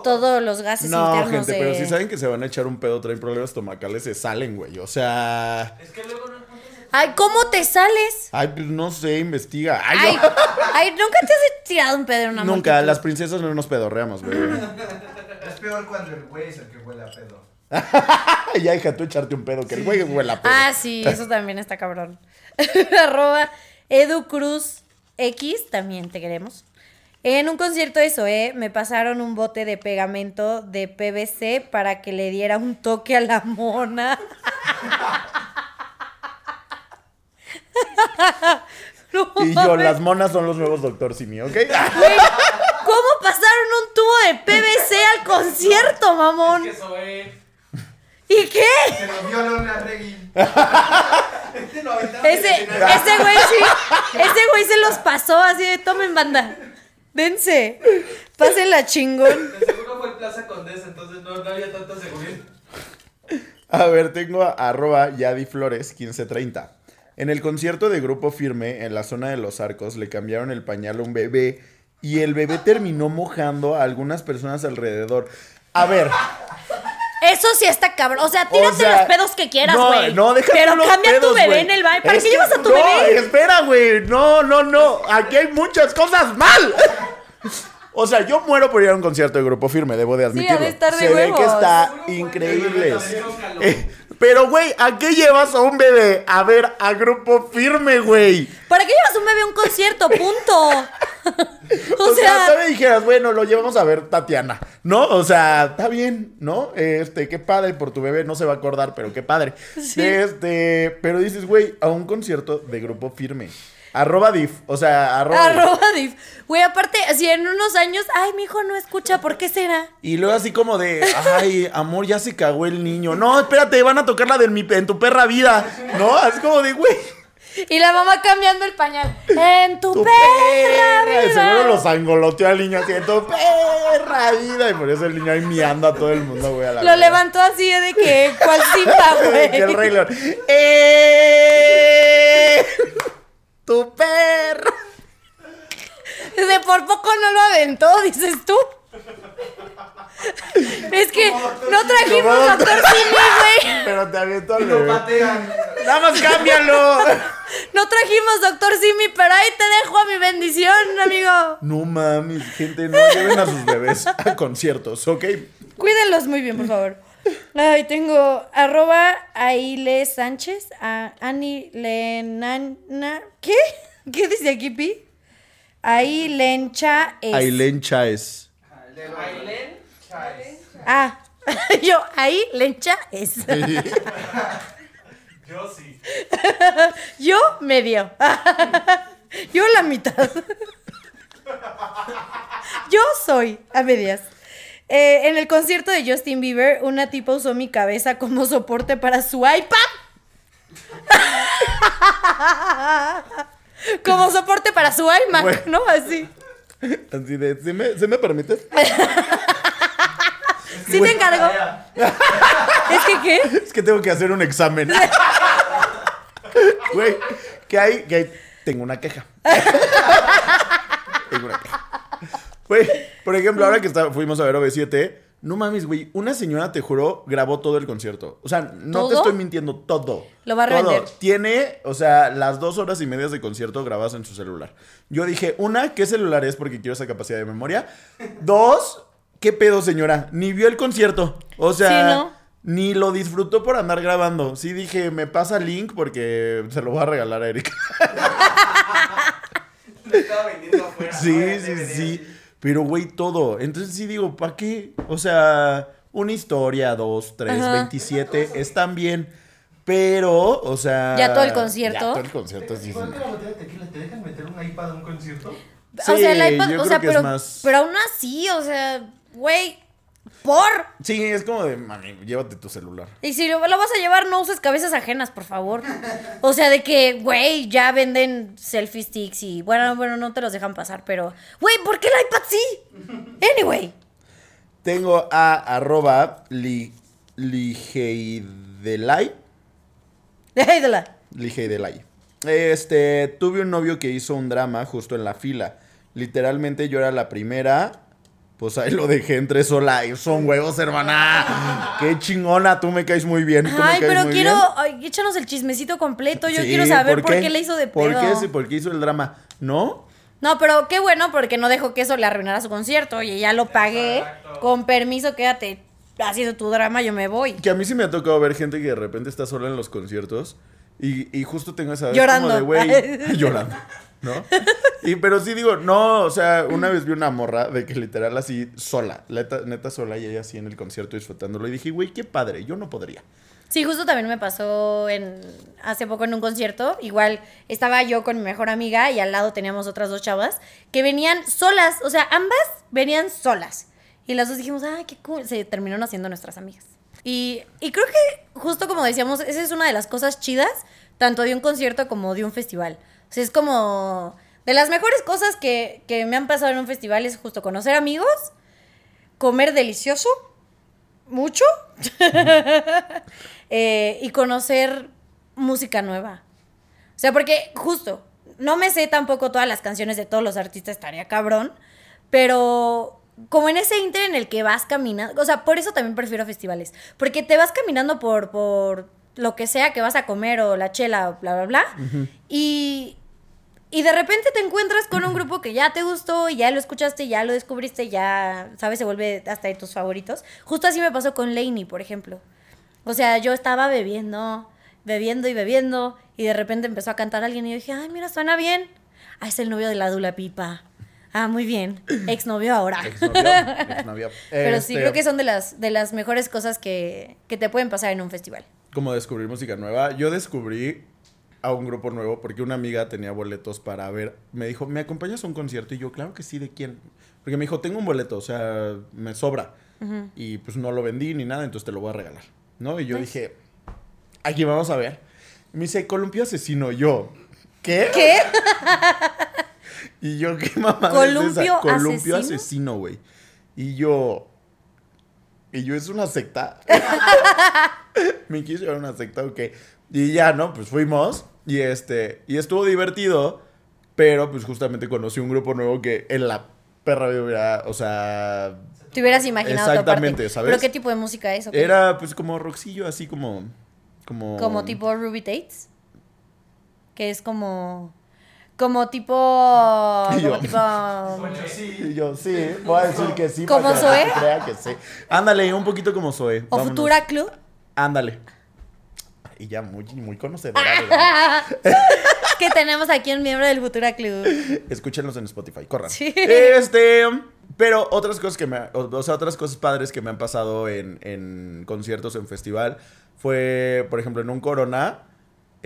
todos los gases No, internos gente, de- pero si saben que se van a echar un pedo, traen problemas estomacales, se salen, güey. O sea. Es que luego no Ay, ¿cómo te sales? Ay, pues no sé, investiga. Ay, Ay, no. ay, ¿nunca te has tirado un pedo en una Nunca, multitud? las princesas no nos pedorreamos, güey. Es peor cuando el güey es el que huele a pedo. Ay, ya, hija, tú echarte un pedo, que el güey huele a pedo. Ah, sí, eso también está cabrón. Arroba Edu Cruz X, también te queremos. En un concierto de Zoé me pasaron un bote de pegamento de PVC para que le diera un toque a la mona. No y yo, las monas son los nuevos Doctor Simi, ¿ok? ¿Cómo pasaron un tubo de PVC al concierto, mamón? Es que eso es. ¿Y qué? Se lo vio Lorna Regui. Este aventaron Ese, en ese güey sí, ese güey se los pasó así de tomen banda. Dense. Pásenla chingón. De seguro fue Plaza Condesa, entonces no, no había tanta seguridad. A ver, tengo a arroba Yadi Flores 1530. En el concierto de Grupo Firme, en la zona de los arcos, le cambiaron el pañal a un bebé y el bebé terminó mojando a algunas personas alrededor. A ver, Eso sí está cabrón. O sea, tírate O sea, los pedos que quieras, no, güey. No, déjate Pero los cambia tu bebé en el baño. ¿Para Es qué llevas a tu no, bebé? espera, güey. No, no, no. Aquí hay muchas cosas mal. O sea, yo muero por ir a un concierto de Grupo Firme, debo de admitirlo. ha de estar de Se ve que está increíble. Eh, pero, güey, ¿a qué llevas a un bebé a ver a Grupo Firme, güey? ¿Para qué llevas un bebé a un concierto? Punto. O, o sea, sea, todavía dijeras, bueno, lo llevamos a ver Tatiana, ¿no? O sea, está bien, ¿no? Este, qué padre por tu bebé, no se va a acordar, pero qué padre. Sí. Este, pero dices, güey, a un concierto de grupo firme. Arroba div, o sea, arroba. arroba div. Güey, aparte, si en unos años, ay, mi hijo no escucha, ¿por qué será? Y luego así como de, ay, amor, ya se cagó el niño. No, espérate, van a tocar la de mi, en tu perra vida, ¿no? Así como de, güey, Y la mamá cambiando el pañal. En tu, tu perra, perra. Vida. seguro los angoloteó al niño así, en tu perra vida. Y por eso el niño ahí miando a todo el mundo, güey. a la Lo levantó así de que, ¿cuál Simba, que el Rey güey? León. ¡Eh! ¡Tu perra! De por poco no lo aventó, dices tú. Es que no trajimos doctor Simi, güey. Pero te aviento al Lo bebé. patean. ¡Nada más cámbialo! No trajimos doctor Simi, pero ahí te dejo a mi bendición, amigo. No mames, gente, no lleven a sus bebés a conciertos, ¿ok? Cuídenlos muy bien, por favor. Ay, tengo arroba Aile Sánchez, a Ani Lenana. ¿Qué? ¿Qué dice aquí, Pi? Ailencha es. Ailén Chaes. De Ailén Chávez. Ah, yo, ahí Lencha es. Yo sí. Yo medio. Yo la mitad. Yo soy a medias. Eh, en el concierto de Justin Bieber, una tipa usó mi cabeza como soporte para su iPad. como soporte para su iMac, Bueno. ¿no? Así. Así de, ¿se me, ¿se me permites? ¿Sí te encargo? ¿Es que qué? Es que tengo que hacer un examen. Güey, ¿qué hay? ¿Qué hay? Tengo una queja. Güey, por ejemplo, ahora que está- fuimos a ver OV7, no mames, güey, una señora, te juro, grabó todo el concierto. O sea, no te estoy mintiendo, todo. Lo va a Todo. revender. Tiene, o sea, las dos horas y medias de concierto grabadas en su celular. Yo dije, una, ¿qué celular es? Porque quiero esa capacidad de memoria. Dos, ¿qué pedo, señora? Ni vio el concierto. O sea, Sí, ¿no? ni lo disfrutó por andar grabando. Sí dije, me pasa link porque se lo voy a regalar a Erika. Lo estaba vendiendo afuera. Sí, sí, sí. Pero, güey, todo. Entonces sí digo, ¿para qué? O sea, una historia, dos, tres. 27, están bien. Pero, o sea. Ya todo el concierto. Ya todo el concierto, sí. sí. ¿Cuánto la botella de tequila? ¿Te dejan meter un iPad a un concierto? Sí, o sea, el iPad, yo o creo sea, que es pero, más- pero aún así, o sea, güey, por. Sí, es como de, mami, llévate tu celular. Y si lo, lo vas a llevar, no uses cabezas ajenas, por favor. O sea, de que, güey, ya venden selfie sticks y, bueno, bueno, no te los dejan pasar, pero, güey, ¿por qué el iPad sí? Anyway. Tengo a arroba li, ligeidelay. Ligeidelay. Este, tuve un novio que hizo un drama justo en la fila. Literalmente yo era la primera. Pues ahí lo dejé entre sola. Y son huevos, hermana. Qué chingona, tú me caes muy bien. tú me Ay, caes pero muy quiero, bien. ay, échanos el chismecito completo. Yo Sí, quiero saber por qué? le hizo de ¿Por pedo. qué? Sí, ¿Por qué hizo el drama? ¿No? No, pero qué bueno porque no dejó que eso le arruinara su concierto. Oye, ya lo pagué. Exacto. Con permiso, quédate haciendo tu drama, yo me voy. Que a mí sí me ha tocado ver gente que de repente está sola en los conciertos y, y justo tengo esa vez Llorando. como de güey, llorando, ¿no? Y pero sí digo, no, o sea, una vez vi una morra de que literal así sola, neta, neta sola y ella así en el concierto disfrutándolo y dije, güey, qué padre, yo no podría. Sí, justo también me pasó hace poco en un concierto. Igual estaba yo con mi mejor amiga y al lado teníamos otras dos chavas que venían solas. O sea, ambas venían solas. Y las dos dijimos, ay, qué cool. Se terminaron haciendo nuestras amigas. Y, y creo que, justo como decíamos, esa es una de las cosas chidas, tanto de un concierto como de un festival. O sea, es como. De las mejores cosas que, que me han pasado en un festival es justo conocer amigos, comer delicioso, mucho, eh, y conocer música nueva. O sea, porque justo, no me sé tampoco todas las canciones de todos los artistas, estaría cabrón, pero como en ese inter en el que vas caminando, o sea, por eso también prefiero festivales, porque te vas caminando por, por lo que sea que vas a comer o la chela, o bla, bla, bla, y, y de repente te encuentras con un grupo que ya te gustó, y ya lo escuchaste, ya lo descubriste, ya, sabes, se vuelve hasta de tus favoritos. Justo así me pasó con Lainey, por ejemplo. O sea, yo estaba bebiendo, bebiendo y bebiendo, y de repente empezó a cantar alguien y yo dije, ay, mira, suena bien. Ah, es el novio de la Dula Pipa. Ah, muy bien. Exnovio ahora. Exnovio, exnovio. Pero sí, Este, creo que son de las, de las mejores cosas que, que te pueden pasar en un festival. Como descubrir música nueva. Yo descubrí a un grupo nuevo porque una amiga tenía boletos para ver. Me dijo, ¿me acompañas a un concierto? Y yo, claro que sí, ¿de quién? Porque me dijo, tengo un boleto, o sea, me sobra. Y pues no lo vendí ni nada, entonces te lo voy a regalar. ¿No? Y yo Nice. dije, aquí vamos a ver. Y me dice, Columpio Asesino. Yo, ¿qué? ¿Qué? Y yo, ¿qué mamá ¿Columpio Columpio Asesino? Asesino, güey. Y yo, y yo, ¿es una secta? me quiso llevar a una secta, ok. Y ya, ¿no? Pues fuimos. Y este, y estuvo divertido. Pero pues justamente conocí un grupo nuevo que en la perra hubiera, o sea, Te hubieras imaginado. Exactamente, ¿sabes? ¿Pero qué tipo de música es? era pues como rockcillo, así como, como... Como tipo Ruby Tates. Que es como. Como tipo. Y yo. Como tipo. Y yo, sí, voy a decir que sí. ¿Como que Zoe? crea que sí. Ándale, un poquito como Zoe. O vámonos. Futura Club. Ándale. Y ya muy, muy conocedora. que tenemos aquí un miembro del Futura Club. Escúchenlos en Spotify, corran. Sí. Este, pero otras cosas que me, o sea, otras cosas padres que me han pasado en, en conciertos, en festival, fue, por ejemplo, en un Corona,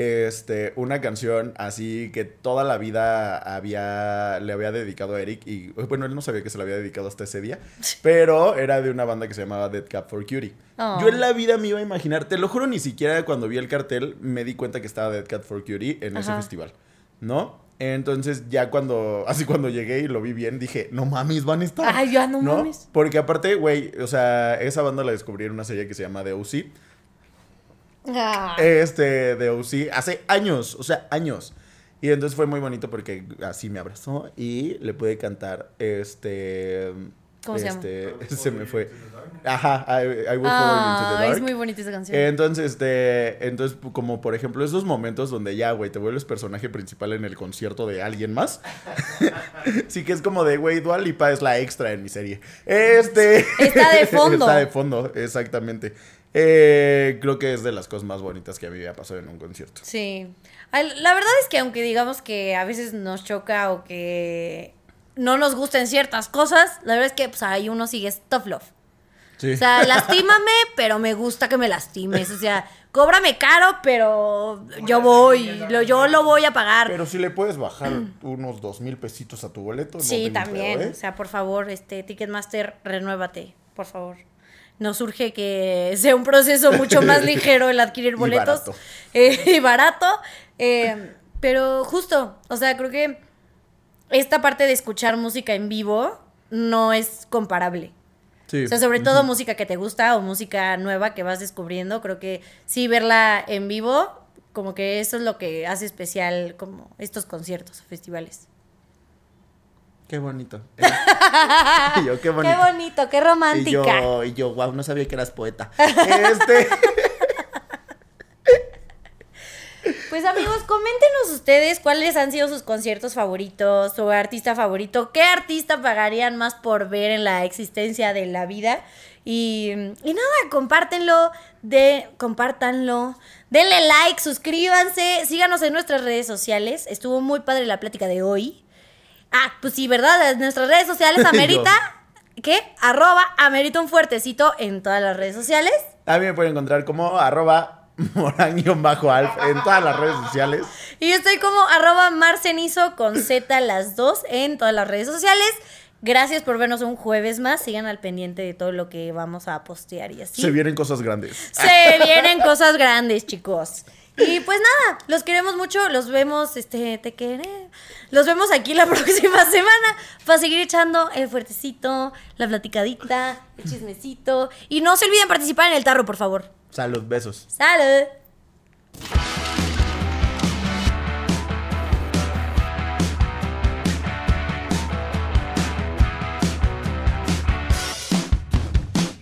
este, una canción así que toda la vida había, le había dedicado a Eric y, bueno, él no sabía que se la había dedicado hasta ese día, pero era de una banda que se llamaba Dead Cap for Cutie. Oh. Yo en la vida me iba a imaginar, te lo juro, ni siquiera cuando vi el cartel me di cuenta que estaba Dead Cat for Cutie en ese festival, ¿no? Entonces ya cuando, así cuando llegué y lo vi bien, dije, no mames, van a estar. Ay, ya no mames. Porque aparte, güey, o sea, esa banda la descubrí en una serie que se llama The O.C. Ah. Este, The O.C. hace años, o sea, años. Y entonces fue muy bonito porque así me abrazó y le pude cantar, este... ¿Cómo se llama? este, se me fue. Ajá, I, I Will You Into the Ah, Dark. es muy bonita esa canción. Entonces, este, entonces, como por ejemplo, esos momentos donde ya, güey, te vuelves personaje principal en el concierto de alguien más. sí que es como de, güey, Dua Lipa es la extra en mi serie. Este. Está de fondo. Está de fondo, exactamente. Eh, creo que es de las cosas más bonitas que a mí me ha pasado en un concierto. Sí. La verdad es que aunque digamos que a veces nos choca o que no nos gustan ciertas cosas, la verdad es que pues ahí uno sigue tough love. Sí. O sea, lastímame, pero me gusta que me lastimes. O sea, cóbrame caro, pero yo voy, lo, yo lo voy a pagar. Pero si le puedes bajar unos dos mil pesitos a tu boleto. no sí, también. pedo, ¿eh? O sea, por favor, este Ticketmaster, renuévate, por favor. Nos surge que sea un proceso mucho más ligero el adquirir Y boletos. barato. Eh, y barato. Eh, pero justo, o sea, creo que esta parte de escuchar música en vivo no es comparable. Sí. O sea, sobre todo música que te gusta o música nueva que vas descubriendo, creo que sí verla en vivo, como que eso es lo que hace especial como estos conciertos o festivales. Qué bonito. y yo, qué bonito. Qué bonito, qué Y romántica. yo, y yo, wow, no sabía que eras poeta. Este. Pues amigos, coméntenos ustedes cuáles han sido sus conciertos favoritos, su artista favorito, qué artista pagarían más por ver en la existencia de la vida. Y, y nada, compártenlo, de, compártanlo, denle like, suscríbanse, síganos en nuestras redes sociales. Estuvo muy padre la plática de hoy. Ah, pues sí, ¿verdad? Nuestras redes sociales, Amerita, ¿qué? Arroba, Amerita un fuertecito en todas las redes sociales. A mí me pueden encontrar como arroba morán-alf en todas las redes sociales. Y yo estoy como arroba marcenizo con Z las dos en todas las redes sociales. Gracias por vernos un jueves más. Sigan al pendiente de todo lo que vamos a postear y así. Se vienen cosas grandes. Se vienen cosas grandes, chicos. Y pues nada, los queremos mucho, los vemos, este, te queré. Los vemos aquí la próxima semana para seguir echando el fuertecito, la platicadita, el chismecito. Y no se olviden participar en el tarro, por favor. Salud, besos. ¡Salud!